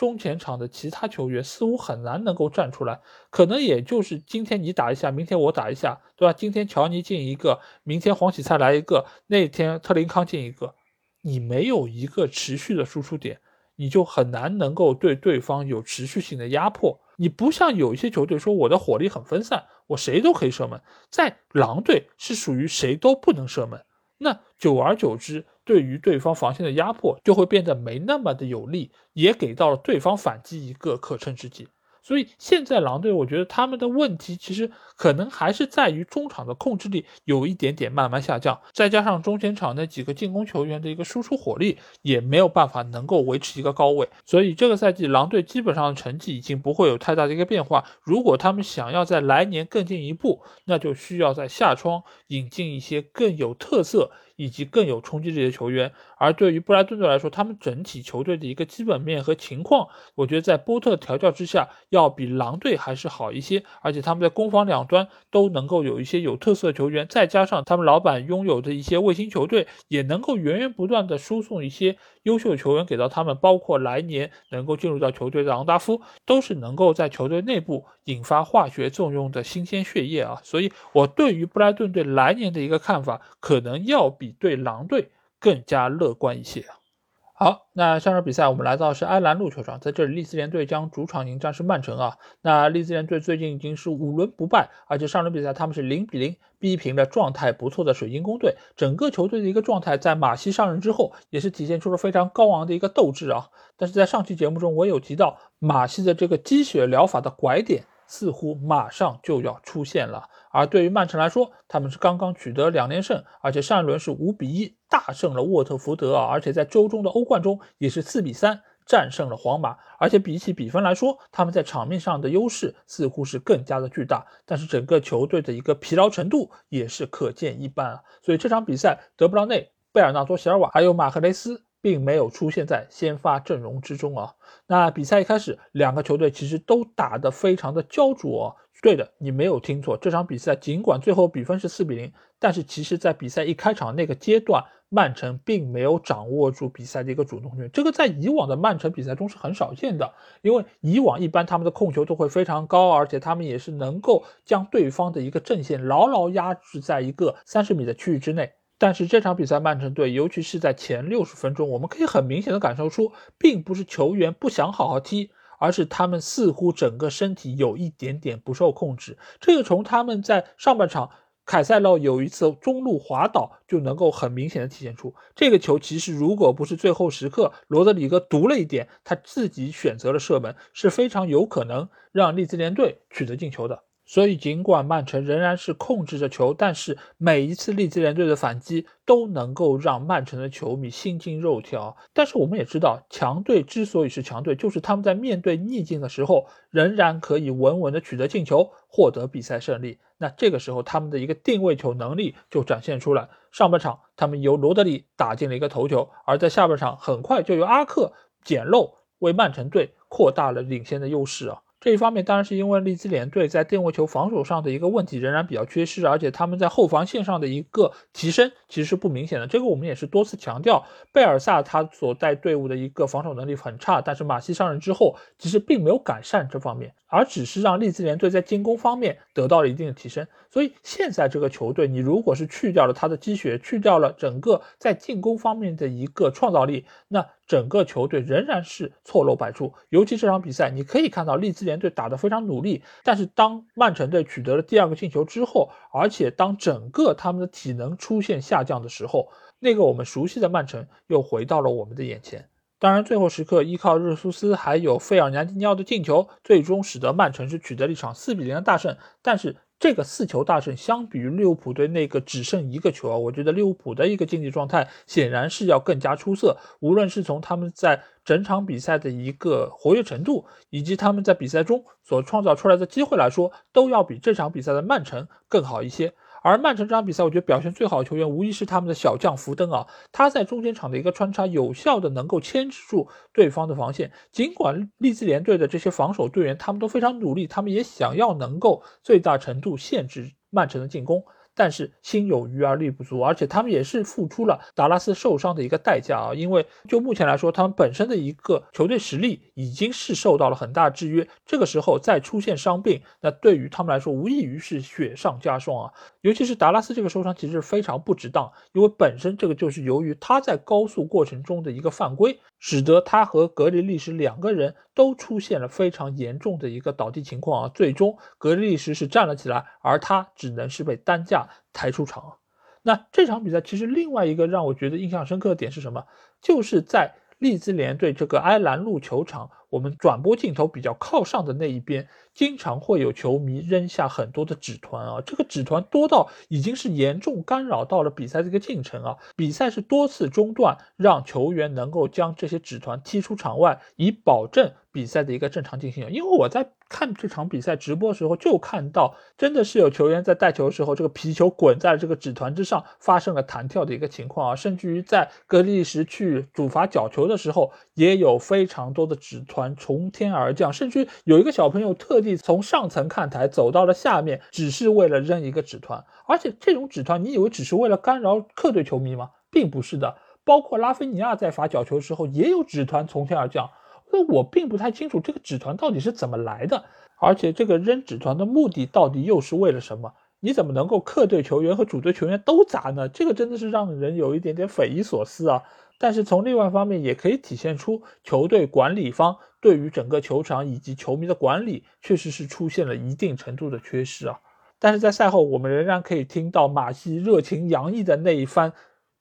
[SPEAKER 1] 中前场的其他球员似乎很难能够站出来，可能也就是今天你打一下，明天我打一下，对吧？今天乔尼进一个，明天黄喜灿来一个，那天特林康进一个，你没有一个持续的输出点，你就很难能够对对方有持续性的压迫。你不像有一些球队说我的火力很分散，我谁都可以射门，在狼队是属于谁都不能射门。那久而久之，对于对方防线的压迫就会变得没那么的有利，也给到了对方反击一个可乘之机。所以现在狼队，我觉得他们的问题其实可能还是在于中场的控制力有一点点慢慢下降，再加上中前场那几个进攻球员的一个输出火力也没有办法能够维持一个高位。所以这个赛季狼队基本上的成绩已经不会有太大的一个变化。如果他们想要在来年更进一步，那就需要在夏窗引进一些更有特色。以及更有冲击力的球员，而对于布莱顿队来说，他们整体球队的一个基本面和情况，我觉得在波特调教之下，要比狼队还是好一些。而且他们在攻防两端都能够有一些有特色的球员，再加上他们老板拥有的一些卫星球队，也能够源源不断的输送一些优秀球员给到他们，包括来年能够进入到球队的昂达夫，都是能够在球队内部引发化学作用的新鲜血液啊。所以，我对于布莱顿队来年的一个看法，可能要比。对狼队更加乐观一些。好，那上场比赛我们来到是埃兰路球场，在这里利兹联队将主场迎战是曼城啊。那利兹联队最近已经是五轮不败，而且上轮比赛他们是零比零逼平了状态不错的水晶宫队。整个球队的一个状态在马西上任之后，也是体现出了非常高昂的一个斗志啊。但是在上期节目中，我有提到马西的这个积雪疗法的拐点。似乎马上就要出现了。而对于曼城来说，他们是刚刚取得两连胜，而且上一轮是五比一大胜了沃特福德啊，而且在周中的欧冠中也是四比三战胜了皇马。而且比起比分来说，他们在场面上的优势似乎是更加的巨大，但是整个球队的一个疲劳程度也是可见一斑啊。所以这场比赛，德布劳内、贝尔纳多·席尔瓦还有马赫雷斯。并没有出现在先发阵容之中啊。那比赛一开始，两个球队其实都打得非常的焦灼。对的，你没有听错，这场比赛尽管最后比分是四比零，但是其实在比赛一开场那个阶段，曼城并没有掌握住比赛的一个主动权。这个在以往的曼城比赛中是很少见的，因为以往一般他们的控球都会非常高，而且他们也是能够将对方的一个阵线牢牢压制在一个三十米的区域之内。但是这场比赛，曼城队尤其是在前六十分钟，我们可以很明显的感受出，并不是球员不想好好踢，而是他们似乎整个身体有一点点不受控制。这个从他们在上半场凯塞洛有一次中路滑倒就能够很明显的体现出。这个球其实如果不是最后时刻罗德里戈读了一点，他自己选择了射门，是非常有可能让利兹联队取得进球的。所以，尽管曼城仍然是控制着球，但是每一次利兹联队的反击都能够让曼城的球迷心惊肉跳。但是，我们也知道，强队之所以是强队，就是他们在面对逆境的时候，仍然可以稳稳的取得进球，获得比赛胜利。那这个时候，他们的一个定位球能力就展现出来。上半场，他们由罗德里打进了一个头球，而在下半场，很快就由阿克捡漏，为曼城队扩大了领先的优势啊。这一方面当然是因为利兹联队在定位球防守上的一个问题仍然比较缺失，而且他们在后防线上的一个提升其实是不明显的。这个我们也是多次强调，贝尔萨他所带队伍的一个防守能力很差，但是马西上任之后其实并没有改善这方面，而只是让利兹联队在进攻方面得到了一定的提升。所以现在这个球队，你如果是去掉了他的积雪，去掉了整个在进攻方面的一个创造力，那。整个球队仍然是错漏百出，尤其这场比赛，你可以看到利兹联队打得非常努力，但是当曼城队取得了第二个进球之后，而且当整个他们的体能出现下降的时候，那个我们熟悉的曼城又回到了我们的眼前。当然，最后时刻依靠热苏斯还有费尔南迪尼奥的进球，最终使得曼城是取得了一场四比零的大胜，但是。这个四球大胜，相比于利物浦队那个只剩一个球啊，我觉得利物浦的一个竞技状态显然是要更加出色。无论是从他们在整场比赛的一个活跃程度，以及他们在比赛中所创造出来的机会来说，都要比这场比赛的曼城更好一些。而曼城这场比赛，我觉得表现最好的球员无疑是他们的小将福登啊，他在中间场的一个穿插，有效的能够牵制住对方的防线。尽管利兹联队的这些防守队员他们都非常努力，他们也想要能够最大程度限制曼城的进攻。但是心有余而力不足，而且他们也是付出了达拉斯受伤的一个代价啊！因为就目前来说，他们本身的一个球队实力已经是受到了很大制约，这个时候再出现伤病，那对于他们来说无异于是雪上加霜啊！尤其是达拉斯这个受伤其实是非常不值当，因为本身这个就是由于他在高速过程中的一个犯规。使得他和格里利什两个人都出现了非常严重的一个倒地情况啊，最终格里利什是站了起来，而他只能是被担架抬出场。那这场比赛其实另外一个让我觉得印象深刻的点是什么？就是在利兹联队这个埃兰路球场，我们转播镜头比较靠上的那一边。经常会有球迷扔下很多的纸团啊，这个纸团多到已经是严重干扰到了比赛这个进程啊。比赛是多次中断，让球员能够将这些纸团踢出场外，以保证比赛的一个正常进行。因为我在看这场比赛直播的时候，就看到真的是有球员在带球的时候，这个皮球滚在这个纸团之上，发生了弹跳的一个情况啊。甚至于在格利什去主罚角球的时候，也有非常多的纸团从天而降，甚至有一个小朋友特。地从上层看台走到了下面，只是为了扔一个纸团，而且这种纸团，你以为只是为了干扰客队球迷吗？并不是的，包括拉菲尼亚在罚角球的时候，也有纸团从天而降。那我并不太清楚这个纸团到底是怎么来的，而且这个扔纸团的目的到底又是为了什么？你怎么能够客队球员和主队球员都砸呢？这个真的是让人有一点点匪夷所思啊！但是从另外一方面，也可以体现出球队管理方对于整个球场以及球迷的管理，确实是出现了一定程度的缺失啊。但是在赛后，我们仍然可以听到马西热情洋溢的那一番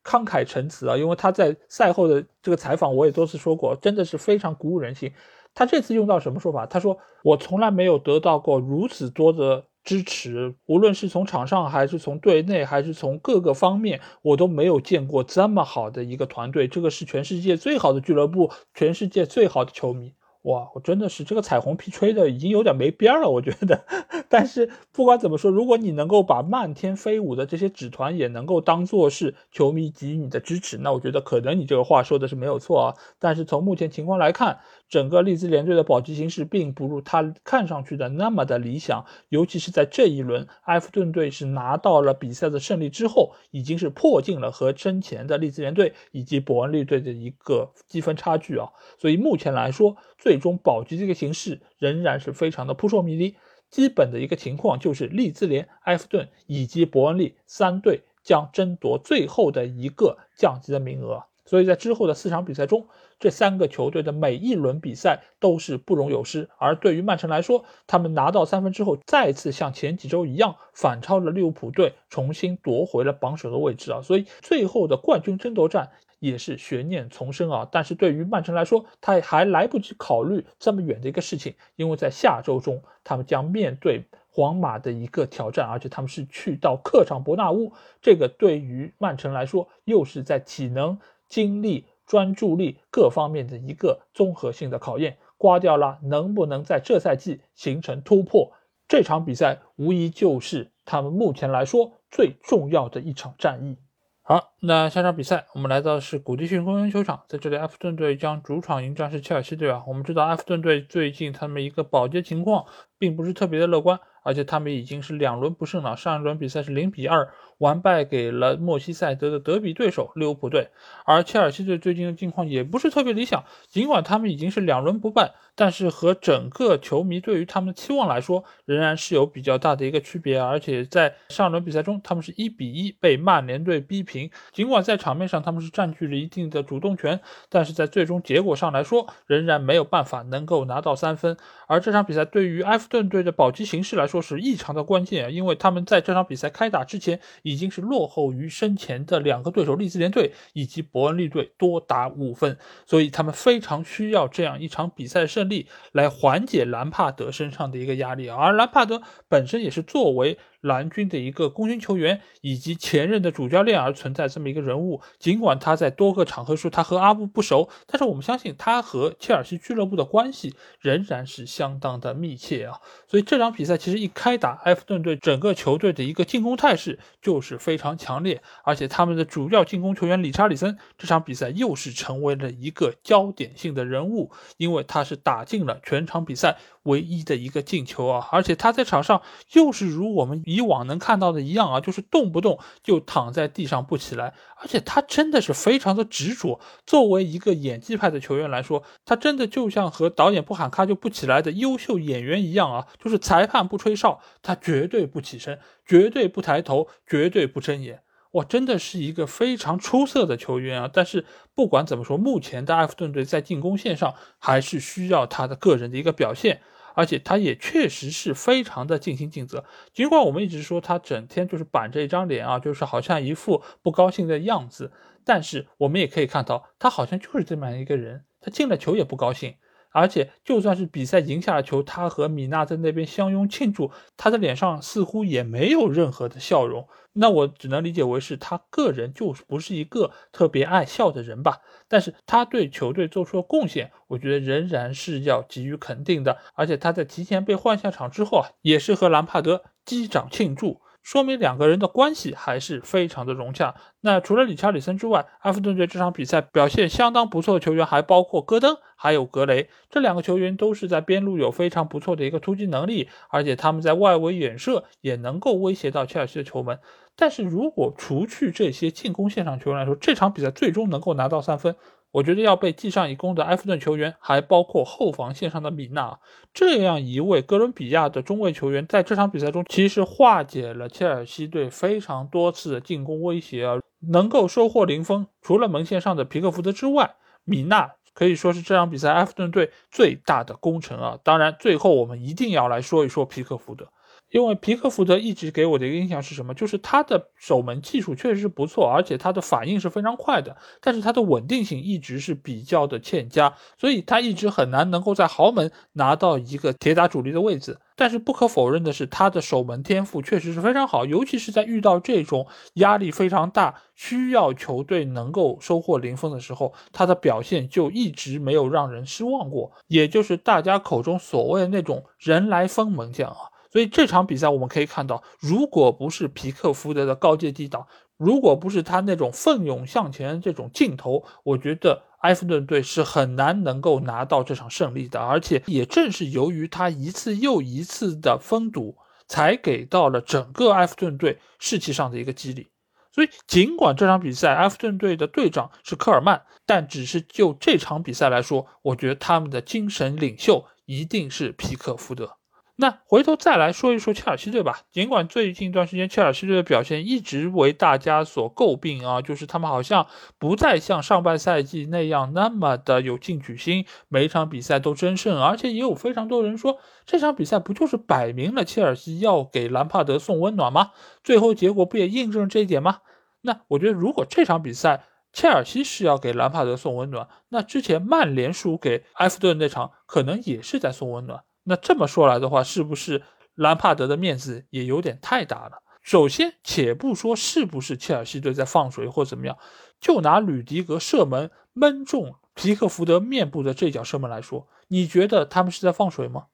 [SPEAKER 1] 慷慨陈词啊，因为他在赛后的这个采访，我也多次说过，真的是非常鼓舞人心。他这次用到什么说法？他说：“我从来没有得到过如此多的。”支持，无论是从场上还是从队内，还是从各个方面，我都没有见过这么好的一个团队。这个是全世界最好的俱乐部，全世界最好的球迷。哇，我真的是这个彩虹屁吹的已经有点没边了，我觉得。但是不管怎么说，如果你能够把漫天飞舞的这些纸团也能够当做是球迷给予你的支持，那我觉得可能你这个话说的是没有错啊。但是从目前情况来看，整个利兹联队的保级形势并不如他看上去的那么的理想，尤其是在这一轮，埃弗顿队是拿到了比赛的胜利之后，已经是破进了和身前的利兹联队以及伯恩利队的一个积分差距啊。所以目前来说，最终保级这个形势仍然是非常的扑朔迷离。基本的一个情况就是利兹联、埃弗顿以及伯恩利三队将争夺最后的一个降级的名额。所以在之后的四场比赛中，这三个球队的每一轮比赛都是不容有失。而对于曼城来说，他们拿到三分之后，再次像前几周一样反超了利物浦队，重新夺回了榜首的位置啊！所以最后的冠军争夺战。也是悬念丛生啊！但是对于曼城来说，他还来不及考虑这么远的一个事情，因为在下周中，他们将面对皇马的一个挑战，而且他们是去到客场伯纳乌，这个对于曼城来说，又是在体能、精力、专注力各方面的一个综合性的考验。瓜迪奥拉能不能在这赛季形成突破？这场比赛无疑就是他们目前来说最重要的一场战役。好，那下场比赛我们来到的是古迪逊公园球场，在这里，埃弗顿队将主场迎战是切尔西队啊。我们知道埃弗顿队最近他们一个保级情况并不是特别的乐观，而且他们已经是两轮不胜了，上一轮比赛是零比二。完败给了莫西塞德的德比对手利物浦队，而切尔西队最近的境况也不是特别理想。尽管他们已经是两轮不败，但是和整个球迷对于他们的期望来说，仍然是有比较大的一个区别。而且在上轮比赛中，他们是一比一被曼联队逼平。尽管在场面上他们是占据了一定的主动权，但是在最终结果上来说，仍然没有办法能够拿到三分。而这场比赛对于埃弗顿队的保级形势来说是异常的关键，因为他们在这场比赛开打之前。已经是落后于身前的两个对手利兹联队以及伯恩利队多达五分，所以他们非常需要这样一场比赛胜利来缓解兰帕德身上的一个压力，而兰帕德本身也是作为。蓝军的一个功勋球员以及前任的主教练而存在这么一个人物，尽管他在多个场合说他和阿布不熟，但是我们相信他和切尔西俱乐部的关系仍然是相当的密切啊。所以这场比赛其实一开打，埃弗顿队整个球队的一个进攻态势就是非常强烈，而且他们的主要进攻球员理查里森这场比赛又是成为了一个焦点性的人物，因为他是打进了全场比赛唯一的一个进球啊，而且他在场上又是如我们。以往能看到的一样啊，就是动不动就躺在地上不起来，而且他真的是非常的执着。作为一个演技派的球员来说，他真的就像和导演不喊咔就不起来的优秀演员一样啊，就是裁判不吹哨，他绝对不起身，绝对不抬头，绝对不睁眼。哇，真的是一个非常出色的球员啊！但是不管怎么说，目前的埃弗顿队在进攻线上还是需要他的个人的一个表现。而且他也确实是非常的尽心尽责，尽管我们一直说他整天就是板着一张脸啊，就是好像一副不高兴的样子，但是我们也可以看到，他好像就是这么样一个人，他进了球也不高兴。而且，就算是比赛赢下了球，他和米娜在那边相拥庆祝，他的脸上似乎也没有任何的笑容。那我只能理解为是他个人就是不是一个特别爱笑的人吧。但是他对球队做出的贡献，我觉得仍然是要给予肯定的。而且他在提前被换下场之后啊，也是和兰帕德击掌庆祝。说明两个人的关系还是非常的融洽。那除了理查里森之外，埃弗顿队这场比赛表现相当不错的球员还包括戈登，还有格雷。这两个球员都是在边路有非常不错的一个突击能力，而且他们在外围远射也能够威胁到切尔西的球门。但是如果除去这些进攻线上球员来说，这场比赛最终能够拿到三分。我觉得要被记上一功的埃弗顿球员，还包括后防线上的米纳这样一位哥伦比亚的中卫球员，在这场比赛中其实化解了切尔西队非常多次的进攻威胁啊，能够收获零封。除了门线上的皮克福德之外，米纳可以说是这场比赛埃弗顿队最大的功臣啊。当然，最后我们一定要来说一说皮克福德。因为皮克福德一直给我的一个印象是什么？就是他的守门技术确实是不错，而且他的反应是非常快的，但是他的稳定性一直是比较的欠佳，所以他一直很难能够在豪门拿到一个铁打主力的位置。但是不可否认的是，他的守门天赋确实是非常好，尤其是在遇到这种压力非常大、需要球队能够收获零封的时候，他的表现就一直没有让人失望过，也就是大家口中所谓的那种人来疯门将啊。所以这场比赛我们可以看到，如果不是皮克福德的高阶低挡，如果不是他那种奋勇向前这种劲头，我觉得埃弗顿队是很难能够拿到这场胜利的。而且也正是由于他一次又一次的封堵，才给到了整个埃弗顿队士气上的一个激励。所以尽管这场比赛埃弗顿队的队长是科尔曼，但只是就这场比赛来说，我觉得他们的精神领袖一定是皮克福德。那回头再来说一说切尔西队吧。尽管最近一段时间切尔西队的表现一直为大家所诟病啊，就是他们好像不再像上半赛季那样那么的有进取心，每场比赛都争胜，而且也有非常多人说这场比赛不就是摆明了切尔西要给兰帕德送温暖吗？最后结果不也印证了这一点吗？那我觉得如果这场比赛切尔西是要给兰帕德送温暖，那之前曼联输给埃弗顿那场可能也是在送温暖。那这么说来的话，是不是兰帕德的面子也有点太大了。首先，且不说是不是切尔西队在放水或怎么样，就拿吕迪格射门闷中皮克福德面部的这脚射门来说，你觉得他们是在放水吗？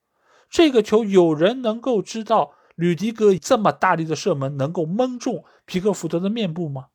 [SPEAKER 1] 这个球有人能够知道吕迪格这么大力的射门能够闷中皮克福德的面部吗？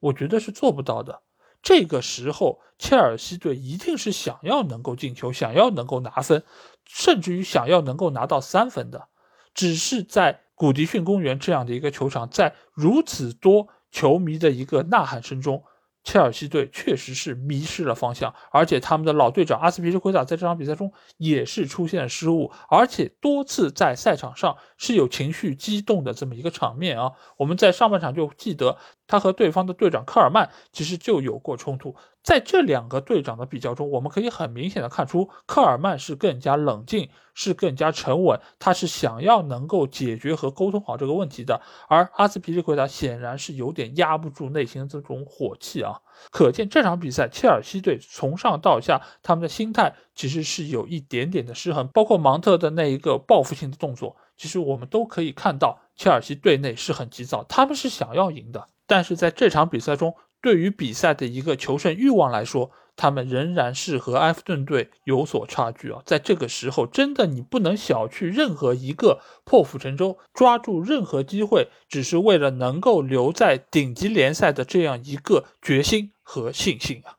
[SPEAKER 1] 我觉得是做不到的。这个时候，切尔西队一定是想要能够进球，想要能够拿分，甚至于想要能够拿到三分的，只是在。古迪逊公园这样的一个球场，在如此多球迷的一个呐喊声中。切尔西队确实是迷失了方向，而且他们的老队长阿斯皮利奎塔在这场比赛中也是出现了失误，而且多次在赛场上是有情绪激动的这么一个场面啊。我们在上半场就记得他和对方的队长科尔曼其实就有过冲突，在这两个队长的比较中，我们可以很明显的看出科尔曼是更加冷静，是更加沉稳，他是想要能够解决和沟通好这个问题的，而阿斯皮利奎达显然是有点压不住内心的这种火气啊。可见这场比赛，切尔西队从上到下，他们的心态其实是有一点点的失衡。包括芒特的那一个报复性的动作，其实我们都可以看到，切尔西队内是很急躁，他们是想要赢的。但是在这场比赛中，对于比赛的一个求胜欲望来说，他们仍然是和埃弗顿队有所差距啊！在这个时候，真的你不能小觑任何一个破釜沉舟、抓住任何机会，只是为了能够留在顶级联赛的这样一个决心和信心啊！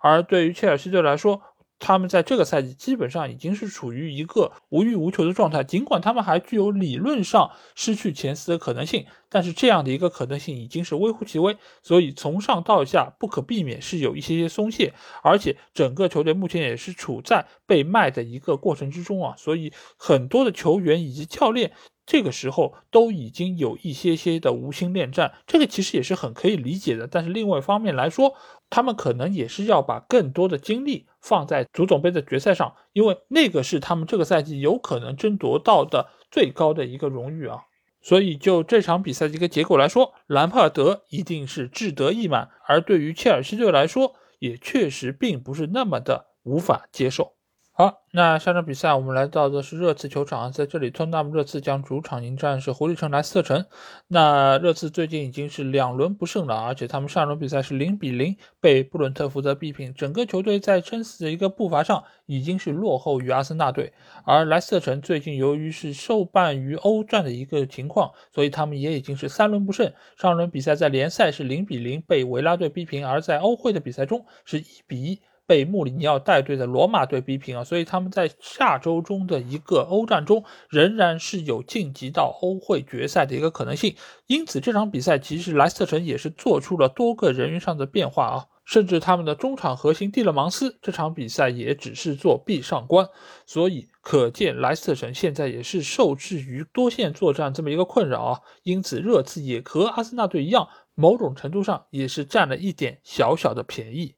[SPEAKER 1] 而对于切尔西队来说，他们在这个赛季基本上已经是处于一个无欲无求的状态，尽管他们还具有理论上失去前四的可能性，但是这样的一个可能性已经是微乎其微，所以从上到下不可避免是有一些些松懈，而且整个球队目前也是处在被卖的一个过程之中啊，所以很多的球员以及教练。这个时候都已经有一些些的无心恋战，这个其实也是很可以理解的。但是另外一方面来说，他们可能也是要把更多的精力放在足总杯的决赛上，因为那个是他们这个赛季有可能争夺到的最高的一个荣誉啊。所以就这场比赛的一个结果来说，兰帕德一定是志得意满，而对于切尔西队来说，也确实并不是那么的无法接受。好，那下场比赛我们来到的是热刺球场，在这里，托纳姆热刺将主场迎战是狐狸城莱斯特城。那热刺最近已经是两轮不胜了，而且他们上轮比赛是零比零被布伦特福德逼平，整个球队在撑死的一个步伐上已经是落后于阿森纳队。而莱斯特城最近由于是受办于欧战的一个情况，所以他们也已经是三轮不胜。上轮比赛在联赛是零比零被维拉队逼平，而在欧会的比赛中是一比一。被穆里尼奥带队的罗马队逼平啊，所以他们在下周中的一个欧战中仍然是有晋级到欧会决赛的一个可能性。因此这场比赛其实莱斯特城也是做出了多个人员上的变化啊，甚至他们的中场核心蒂勒芒斯这场比赛也只是做壁上观，所以可见莱斯特城现在也是受制于多线作战这么一个困扰啊。因此热刺也和阿森纳队一样，某种程度上也是占了一点小小的便宜。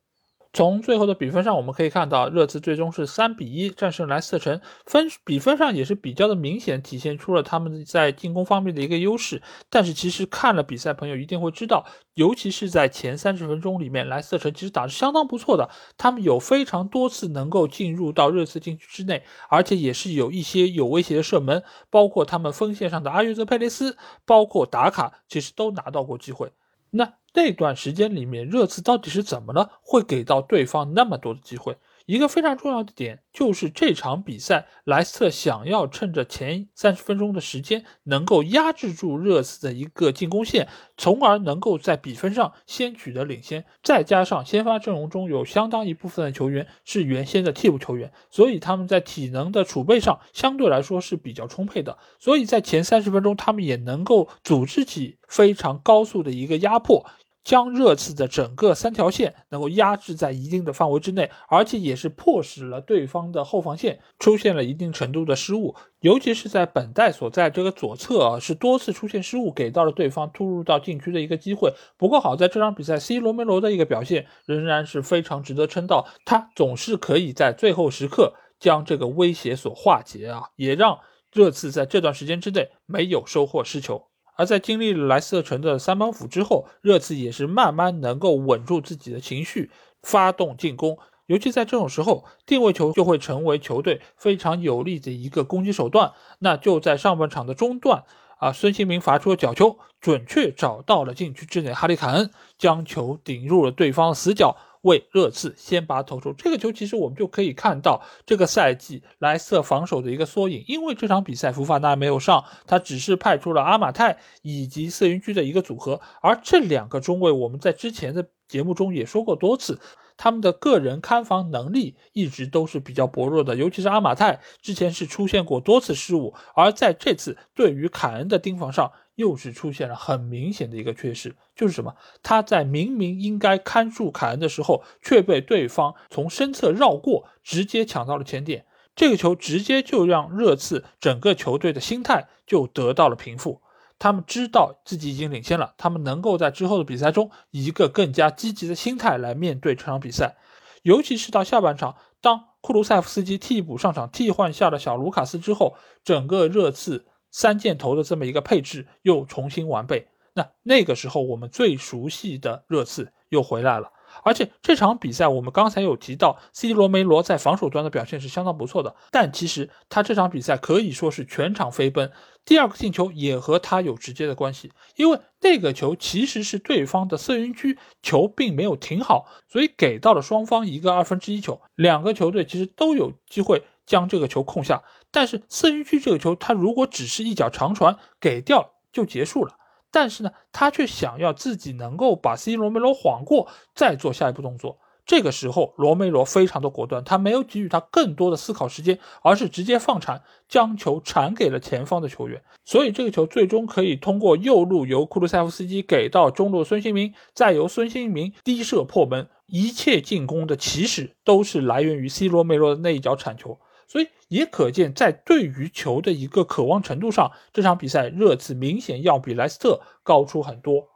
[SPEAKER 1] 从最后的比分上，我们可以看到，热刺最终是三比一战胜莱斯特城，分比分上也是比较的明显，体现出了他们在进攻方面的一个优势。但是，其实看了比赛，朋友一定会知道，尤其是在前三十分钟里面，莱斯特城其实打得相当不错的，他们有非常多次能够进入到热刺禁区之内，而且也是有一些有威胁的射门，包括他们锋线上的阿约泽佩雷斯，包括达卡，其实都拿到过机会。那那段时间里面，热刺到底是怎么了，会给到对方那么多的机会？一个非常重要的点就是这场比赛，莱斯特想要趁着前三十分钟的时间，能够压制住热刺的一个进攻线，从而能够在比分上先取得领先。再加上先发阵容中有相当一部分的球员是原先的替补球员，所以他们在体能的储备上相对来说是比较充沛的。所以在前三十分钟，他们也能够组织起非常高速的一个压迫。将热刺的整个三条线能够压制在一定的范围之内，而且也是迫使了对方的后防线出现了一定程度的失误，尤其是在本代所在这个左侧啊，是多次出现失误，给到了对方突入到禁区的一个机会。不过好在这场比赛，C 罗梅罗的一个表现仍然是非常值得称道，他总是可以在最后时刻将这个威胁所化解啊，也让热刺在这段时间之内没有收获失球。而在经历了莱斯特城的三板斧之后，热刺也是慢慢能够稳住自己的情绪，发动进攻。尤其在这种时候，定位球就会成为球队非常有力的一个攻击手段。那就在上半场的中段啊，孙兴民罚出了角球，准确找到了禁区之内哈里凯恩，将球顶入了对方死角。为热刺先拔头筹，这个球其实我们就可以看到这个赛季莱斯特防守的一个缩影。因为这场比赛福法纳没有上，他只是派出了阿马泰以及瑟云居的一个组合，而这两个中卫我们在之前的节目中也说过多次，他们的个人看防能力一直都是比较薄弱的，尤其是阿马泰之前是出现过多次失误，而在这次对于凯恩的盯防上。又是出现了很明显的一个缺失，就是什么？他在明明应该看住凯恩的时候，却被对方从身侧绕过，直接抢到了前点。这个球直接就让热刺整个球队的心态就得到了平复。他们知道自己已经领先了，他们能够在之后的比赛中以一个更加积极的心态来面对这场比赛。尤其是到下半场，当库卢塞夫斯基替补上场替换下了小卢卡斯之后，整个热刺。三箭头的这么一个配置又重新完备，那那个时候我们最熟悉的热刺又回来了。而且这场比赛我们刚才有提到，C 罗梅罗在防守端的表现是相当不错的，但其实他这场比赛可以说是全场飞奔。第二个进球也和他有直接的关系，因为那个球其实是对方的色云区球并没有停好，所以给到了双方一个二分之一球。两个球队其实都有机会将这个球控下。但是四云区这个球，他如果只是一脚长传给掉就结束了。但是呢，他却想要自己能够把 C 罗梅罗晃过，再做下一步动作。这个时候，罗梅罗非常的果断，他没有给予他更多的思考时间，而是直接放铲，将球铲给了前方的球员。所以这个球最终可以通过右路由库卢塞夫斯基给到中路孙兴民，再由孙兴民低射破门。一切进攻的起始都是来源于 C 罗梅罗的那一脚铲球。所以也可见，在对于球的一个渴望程度上，这场比赛热刺明显要比莱斯特高出很多。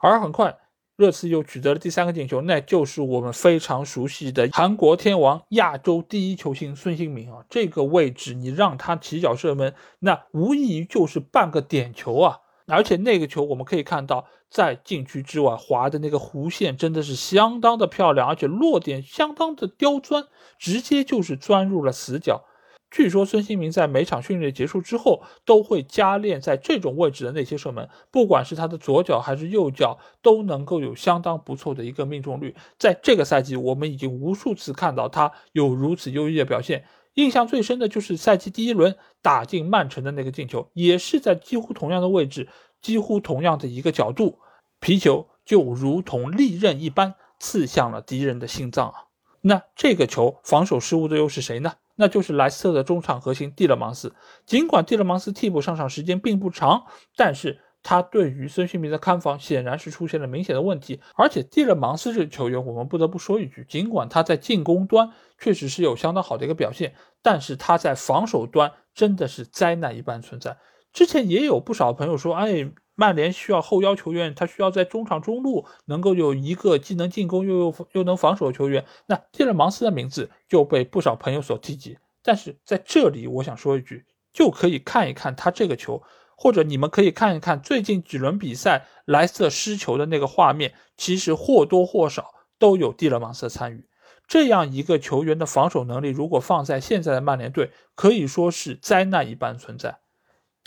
[SPEAKER 1] 而很快，热刺又取得了第三个进球，那就是我们非常熟悉的韩国天王、亚洲第一球星孙兴民啊！这个位置你让他起脚射门，那无异于就是半个点球啊！而且那个球我们可以看到，在禁区之外划的那个弧线真的是相当的漂亮，而且落点相当的刁钻，直接就是钻入了死角。据说孙兴民在每场训练结束之后，都会加练在这种位置的那些射门，不管是他的左脚还是右脚，都能够有相当不错的一个命中率。在这个赛季，我们已经无数次看到他有如此优异的表现。印象最深的就是赛季第一轮打进曼城的那个进球，也是在几乎同样的位置，几乎同样的一个角度，皮球就如同利刃一般刺向了敌人的心脏啊！那这个球防守失误的又是谁呢？那就是莱斯特的中场核心蒂勒芒斯。尽管蒂勒芒斯替补上场时间并不长，但是他对于孙兴民的看防显然是出现了明显的问题。而且蒂勒芒斯这个球员，我们不得不说一句，尽管他在进攻端确实是有相当好的一个表现，但是他在防守端真的是灾难一般存在。之前也有不少朋友说，哎。曼联需要后腰球员，他需要在中场中路能够有一个既能进攻又又又能防守的球员。那蒂勒芒斯的名字就被不少朋友所提及。但是在这里，我想说一句，就可以看一看他这个球，或者你们可以看一看最近几轮比赛莱斯特失球的那个画面，其实或多或少都有蒂勒芒斯的参与。这样一个球员的防守能力，如果放在现在的曼联队，可以说是灾难一般存在。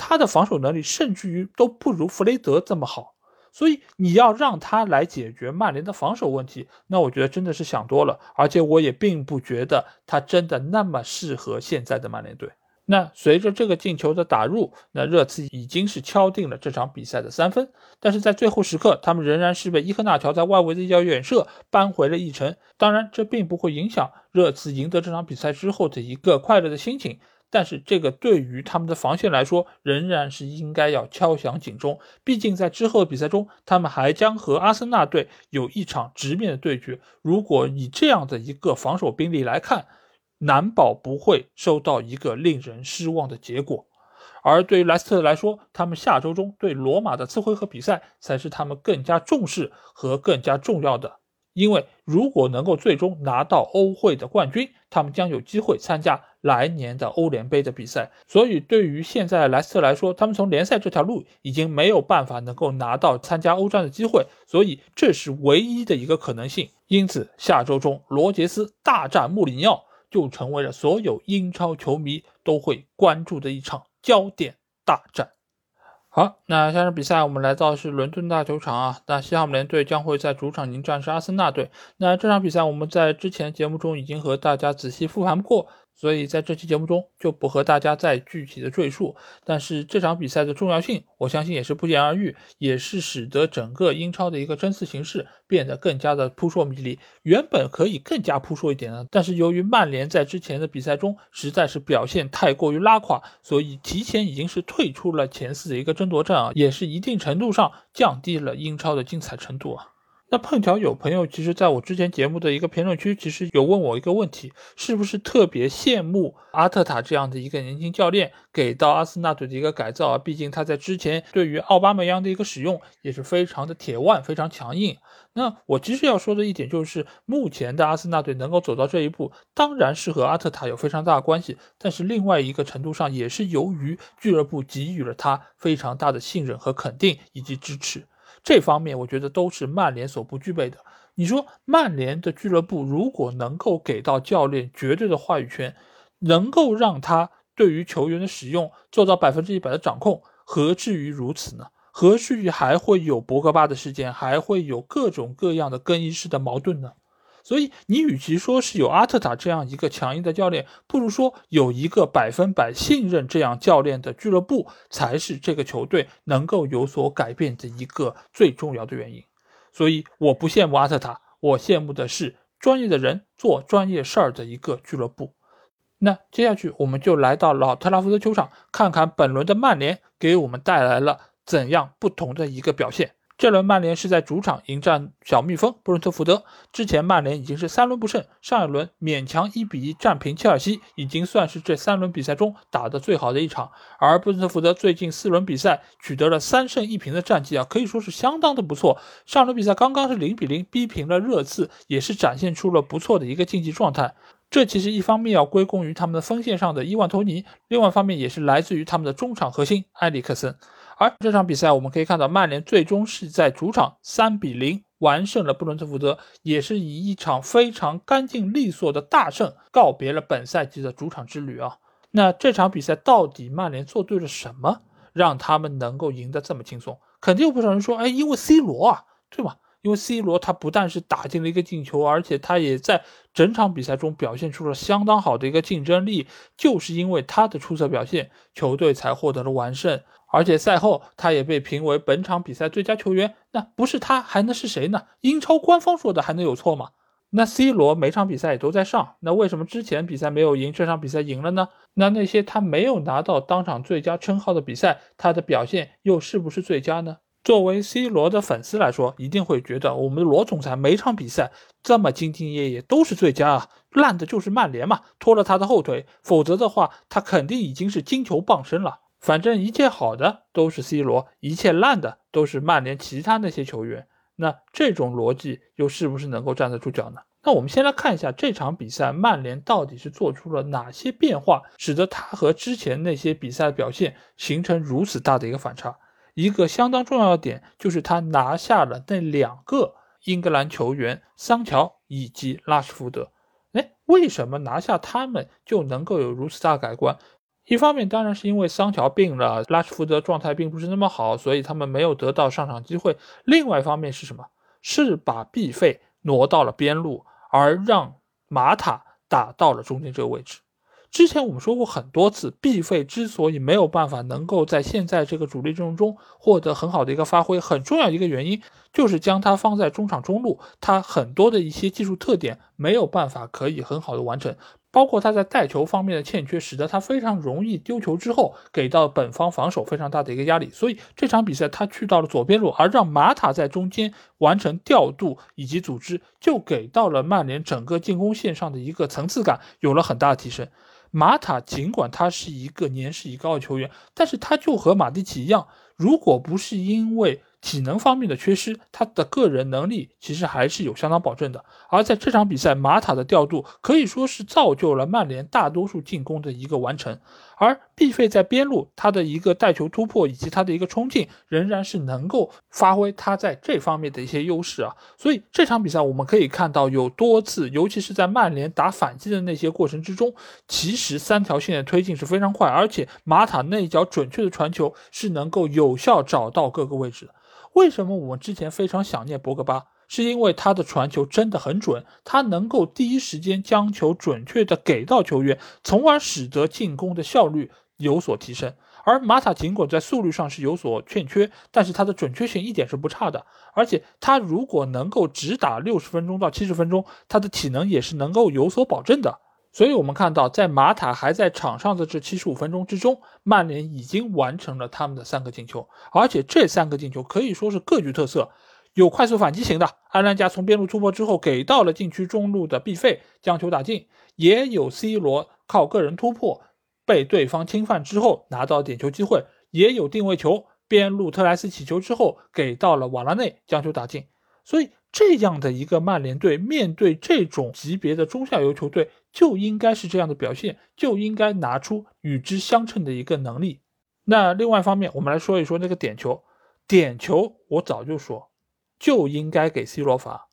[SPEAKER 1] 他的防守能力甚至于都不如弗雷德这么好，所以你要让他来解决曼联的防守问题，那我觉得真的是想多了。而且我也并不觉得他真的那么适合现在的曼联队。那随着这个进球的打入，那热刺已经是敲定了这场比赛的三分。但是在最后时刻，他们仍然是被伊科纳乔在外围的一脚远射扳回了一城。当然，这并不会影响热刺赢得这场比赛之后的一个快乐的心情。但是这个对于他们的防线来说，仍然是应该要敲响警钟。毕竟在之后的比赛中，他们还将和阿森纳队有一场直面的对决。如果以这样的一个防守兵力来看，难保不会收到一个令人失望的结果。而对于莱斯特来说，他们下周中对罗马的次回合比赛才是他们更加重视和更加重要的因为如果能够最终拿到欧会的冠军，他们将有机会参加来年的欧联杯的比赛。所以，对于现在莱斯特来说，他们从联赛这条路已经没有办法能够拿到参加欧战的机会，所以这是唯一的一个可能性。因此，下周中罗杰斯大战穆里尼奥就成为了所有英超球迷都会关注的一场焦点大战。好，那下场比赛我们来到是伦敦大球场啊。那西汉姆联队将会在主场迎战是阿森纳队。那这场比赛我们在之前节目中已经和大家仔细复盘过。所以在这期节目中就不和大家再具体的赘述，但是这场比赛的重要性，我相信也是不言而喻，也是使得整个英超的一个争四形势变得更加的扑朔迷离。原本可以更加扑朔一点的，但是由于曼联在之前的比赛中实在是表现太过于拉垮，所以提前已经是退出了前四的一个争夺战啊，也是一定程度上降低了英超的精彩程度啊。那碰巧有朋友，其实在我之前节目的一个评论区，其实有问我一个问题，是不是特别羡慕阿特塔这样的一个年轻教练给到阿森纳队的一个改造啊？毕竟他在之前对于奥巴梅扬的一个使用也是非常的铁腕，非常强硬。那我其实要说的一点就是，目前的阿森纳队能够走到这一步，当然是和阿特塔有非常大的关系，但是另外一个程度上也是由于俱乐部给予了他非常大的信任和肯定以及支持。这方面我觉得都是曼联所不具备的。你说曼联的俱乐部如果能够给到教练绝对的话语权，能够让他对于球员的使用做到百分之一百的掌控，何至于如此呢？何至于还会有博格巴的事件，还会有各种各样的更衣室的矛盾呢？所以，你与其说是有阿特塔这样一个强硬的教练，不如说有一个百分百信任这样教练的俱乐部，才是这个球队能够有所改变的一个最重要的原因。所以，我不羡慕阿特塔，我羡慕的是专业的人做专业事儿的一个俱乐部。那接下去，我们就来到老特拉福德球场，看看本轮的曼联给我们带来了怎样不同的一个表现。这轮曼联是在主场迎战小蜜蜂布伦特福德。之前曼联已经是三轮不胜，上一轮勉强一比一战平切尔西，已经算是这三轮比赛中打的最好的一场。而布伦特福德最近四轮比赛取得了三胜一平的战绩啊，可以说是相当的不错。上轮比赛刚刚是零比零逼平了热刺，也是展现出了不错的一个竞技状态。这其实一方面要归功于他们的锋线上的伊万托尼，另外一方面也是来自于他们的中场核心埃里克森。而这场比赛，我们可以看到，曼联最终是在主场三比零完胜了布伦特福德，也是以一场非常干净利索的大胜告别了本赛季的主场之旅啊。那这场比赛到底曼联做对了什么，让他们能够赢得这么轻松？肯定有不少人说，哎，因为 C 罗啊，对吧？因为 C 罗他不但是打进了一个进球，而且他也在整场比赛中表现出了相当好的一个竞争力，就是因为他的出色表现，球队才获得了完胜。而且赛后，他也被评为本场比赛最佳球员。那不是他还能是谁呢？英超官方说的还能有错吗？那 C 罗每场比赛也都在上，那为什么之前比赛没有赢，这场比赛赢了呢？那那些他没有拿到当场最佳称号的比赛，他的表现又是不是最佳呢？作为 C 罗的粉丝来说，一定会觉得我们的罗总裁每场比赛这么兢兢业业，都是最佳啊！烂的就是曼联嘛，拖了他的后腿，否则的话，他肯定已经是金球傍身了。反正一切好的都是 C 罗，一切烂的都是曼联其他那些球员。那这种逻辑又是不是能够站得住脚呢？那我们先来看一下这场比赛，曼联到底是做出了哪些变化，使得他和之前那些比赛的表现形成如此大的一个反差。一个相当重要的点就是他拿下了那两个英格兰球员桑乔以及拉什福德。哎，为什么拿下他们就能够有如此大改观？一方面当然是因为桑乔病了，拉什福德状态并不是那么好，所以他们没有得到上场机会。另外一方面是什么？是把毕费挪到了边路，而让马塔打到了中间这个位置。之前我们说过很多次，毕费之所以没有办法能够在现在这个主力阵容中获得很好的一个发挥，很重要一个原因就是将他放在中场中路，他很多的一些技术特点没有办法可以很好的完成。包括他在带球方面的欠缺，使得他非常容易丢球之后给到本方防守非常大的一个压力。所以这场比赛他去到了左边路，而让马塔在中间完成调度以及组织，就给到了曼联整个进攻线上的一个层次感有了很大的提升。马塔尽管他是一个年事已高的球员，但是他就和马蒂奇一样，如果不是因为体能方面的缺失，他的个人能力其实还是有相当保证的。而在这场比赛，马塔的调度可以说是造就了曼联大多数进攻的一个完成。而毕费在边路，他的一个带球突破以及他的一个冲劲，仍然是能够发挥他在这方面的一些优势啊。所以这场比赛我们可以看到有多次，尤其是在曼联打反击的那些过程之中，其实三条线的推进是非常快，而且马塔那一脚准确的传球是能够有效找到各个位置的。为什么我们之前非常想念博格巴？是因为他的传球真的很准，他能够第一时间将球准确的给到球员，从而使得进攻的效率有所提升。而马塔尽管在速率上是有所欠缺，但是他的准确性一点是不差的。而且他如果能够只打六十分钟到七十分钟，他的体能也是能够有所保证的。所以，我们看到，在马塔还在场上的这七十五分钟之中，曼联已经完成了他们的三个进球，而且这三个进球可以说是各具特色，有快速反击型的，安兰加从边路突破之后给到了禁区中路的毕费将球打进，也有 C 罗靠个人突破被对方侵犯之后拿到点球机会，也有定位球边路特莱斯起球之后给到了瓦拉内将球打进，所以。这样的一个曼联队，面对这种级别的中下游球队，就应该是这样的表现，就应该拿出与之相称的一个能力。那另外一方面，我们来说一说那个点球，点球我早就说，就应该给 C 罗罚。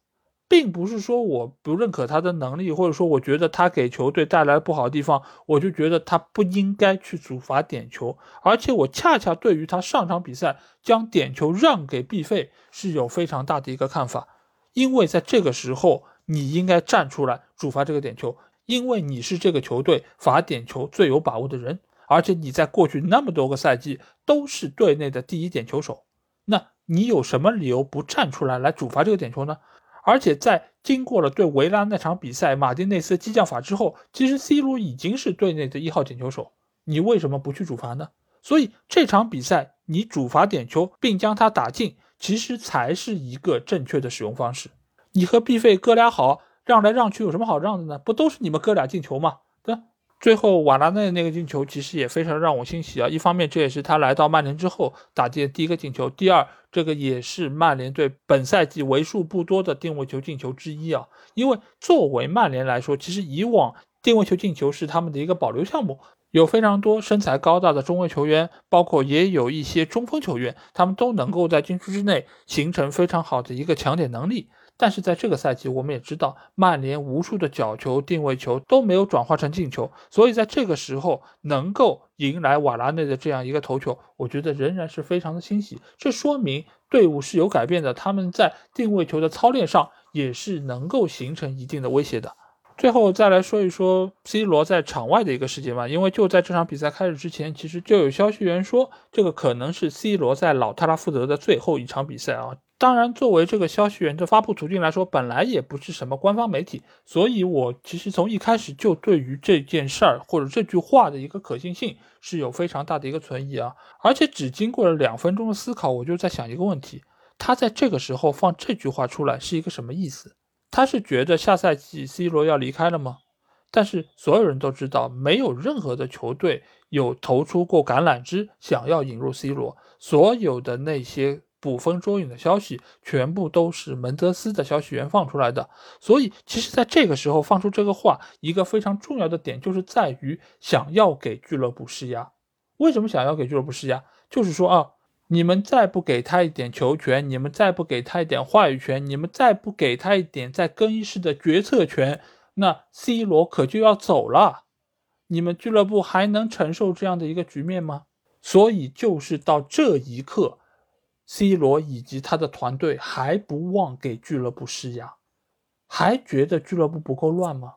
[SPEAKER 1] 并不是说我不认可他的能力，或者说我觉得他给球队带来不好的地方，我就觉得他不应该去主罚点球。而且我恰恰对于他上场比赛将点球让给毕费是有非常大的一个看法。因为在这个时候，你应该站出来主罚这个点球，因为你是这个球队罚点球最有把握的人，而且你在过去那么多个赛季都是队内的第一点球手，那你有什么理由不站出来来主罚这个点球呢？而且在经过了对维拉那场比赛马丁内斯激将法之后，其实 C 罗已经是队内的一号点球手，你为什么不去主罚呢？所以这场比赛你主罚点球并将它打进。其实才是一个正确的使用方式。你和毕费哥俩好，让来让去有什么好让的呢？不都是你们哥俩进球吗？对。最后瓦拉内那个进球其实也非常让我欣喜啊。一方面这也是他来到曼联之后打进的第一个进球，第二这个也是曼联队本赛季为数不多的定位球进球之一啊。因为作为曼联来说，其实以往定位球进球是他们的一个保留项目。有非常多身材高大的中卫球员，包括也有一些中锋球员，他们都能够在禁区之内形成非常好的一个抢点能力。但是在这个赛季，我们也知道曼联无数的角球、定位球都没有转化成进球，所以在这个时候能够迎来瓦拉内的这样一个头球，我觉得仍然是非常的欣喜。这说明队伍是有改变的，他们在定位球的操练上也是能够形成一定的威胁的。最后再来说一说 C 罗在场外的一个事件吧，因为就在这场比赛开始之前，其实就有消息源说，这个可能是 C 罗在老特拉福德的最后一场比赛啊。当然，作为这个消息源的发布途径来说，本来也不是什么官方媒体，所以我其实从一开始就对于这件事儿或者这句话的一个可信性是有非常大的一个存疑啊。而且只经过了两分钟的思考，我就在想一个问题：他在这个时候放这句话出来是一个什么意思？他是觉得下赛季 C 罗要离开了吗？但是所有人都知道，没有任何的球队有投出过橄榄枝想要引入 C 罗。所有的那些捕风捉影的消息，全部都是门德斯的消息源放出来的。所以，其实在这个时候放出这个话，一个非常重要的点就是在于想要给俱乐部施压。为什么想要给俱乐部施压？就是说啊。你们再不给他一点球权，你们再不给他一点话语权，你们再不给他一点在更衣室的决策权，那 C 罗可就要走了。你们俱乐部还能承受这样的一个局面吗？所以就是到这一刻，C 罗以及他的团队还不忘给俱乐部施压，还觉得俱乐部不够乱吗？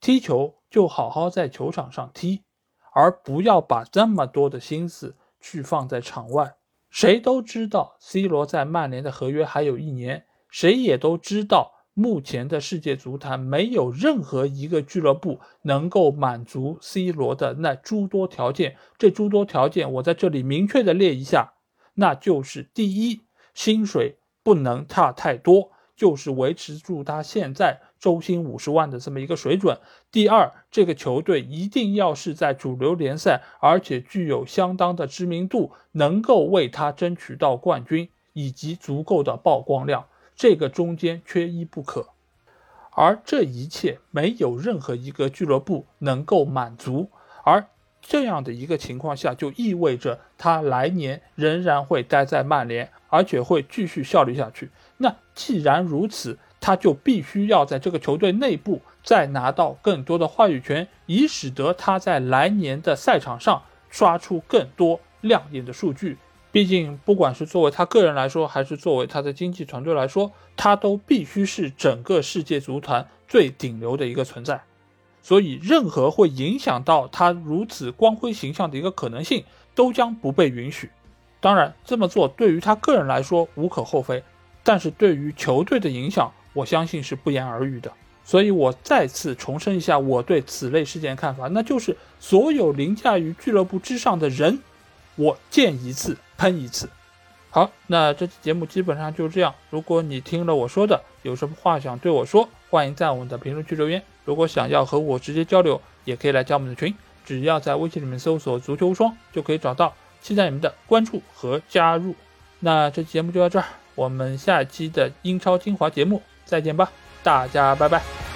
[SPEAKER 1] 踢球就好好在球场上踢，而不要把这么多的心思去放在场外。谁都知道，C 罗在曼联的合约还有一年。谁也都知道，目前的世界足坛没有任何一个俱乐部能够满足 C 罗的那诸多条件。这诸多条件，我在这里明确的列一下，那就是第一，薪水不能差太多。就是维持住他现在周薪五十万的这么一个水准。第二，这个球队一定要是在主流联赛，而且具有相当的知名度，能够为他争取到冠军，以及足够的曝光量，这个中间缺一不可。而这一切没有任何一个俱乐部能够满足，而这样的一个情况下，就意味着他来年仍然会待在曼联，而且会继续效力下去。那既然如此，他就必须要在这个球队内部再拿到更多的话语权，以使得他在来年的赛场上刷出更多亮眼的数据。毕竟，不管是作为他个人来说，还是作为他的经纪团队来说，他都必须是整个世界足坛最顶流的一个存在。所以，任何会影响到他如此光辉形象的一个可能性，都将不被允许。当然，这么做对于他个人来说无可厚非，但是对于球队的影响，我相信是不言而喻的。所以我再次重申一下我对此类事件的看法，那就是所有凌驾于俱乐部之上的人，我见一次。喷一次，好，那这期节目基本上就是这样。如果你听了我说的，有什么话想对我说，欢迎在我们的评论区留言。如果想要和我直接交流，也可以来加我们的群，只要在微信里面搜索“足球无双”就可以找到。期待你们的关注和加入。那这期节目就到这儿，我们下期的英超精华节目再见吧，大家拜拜。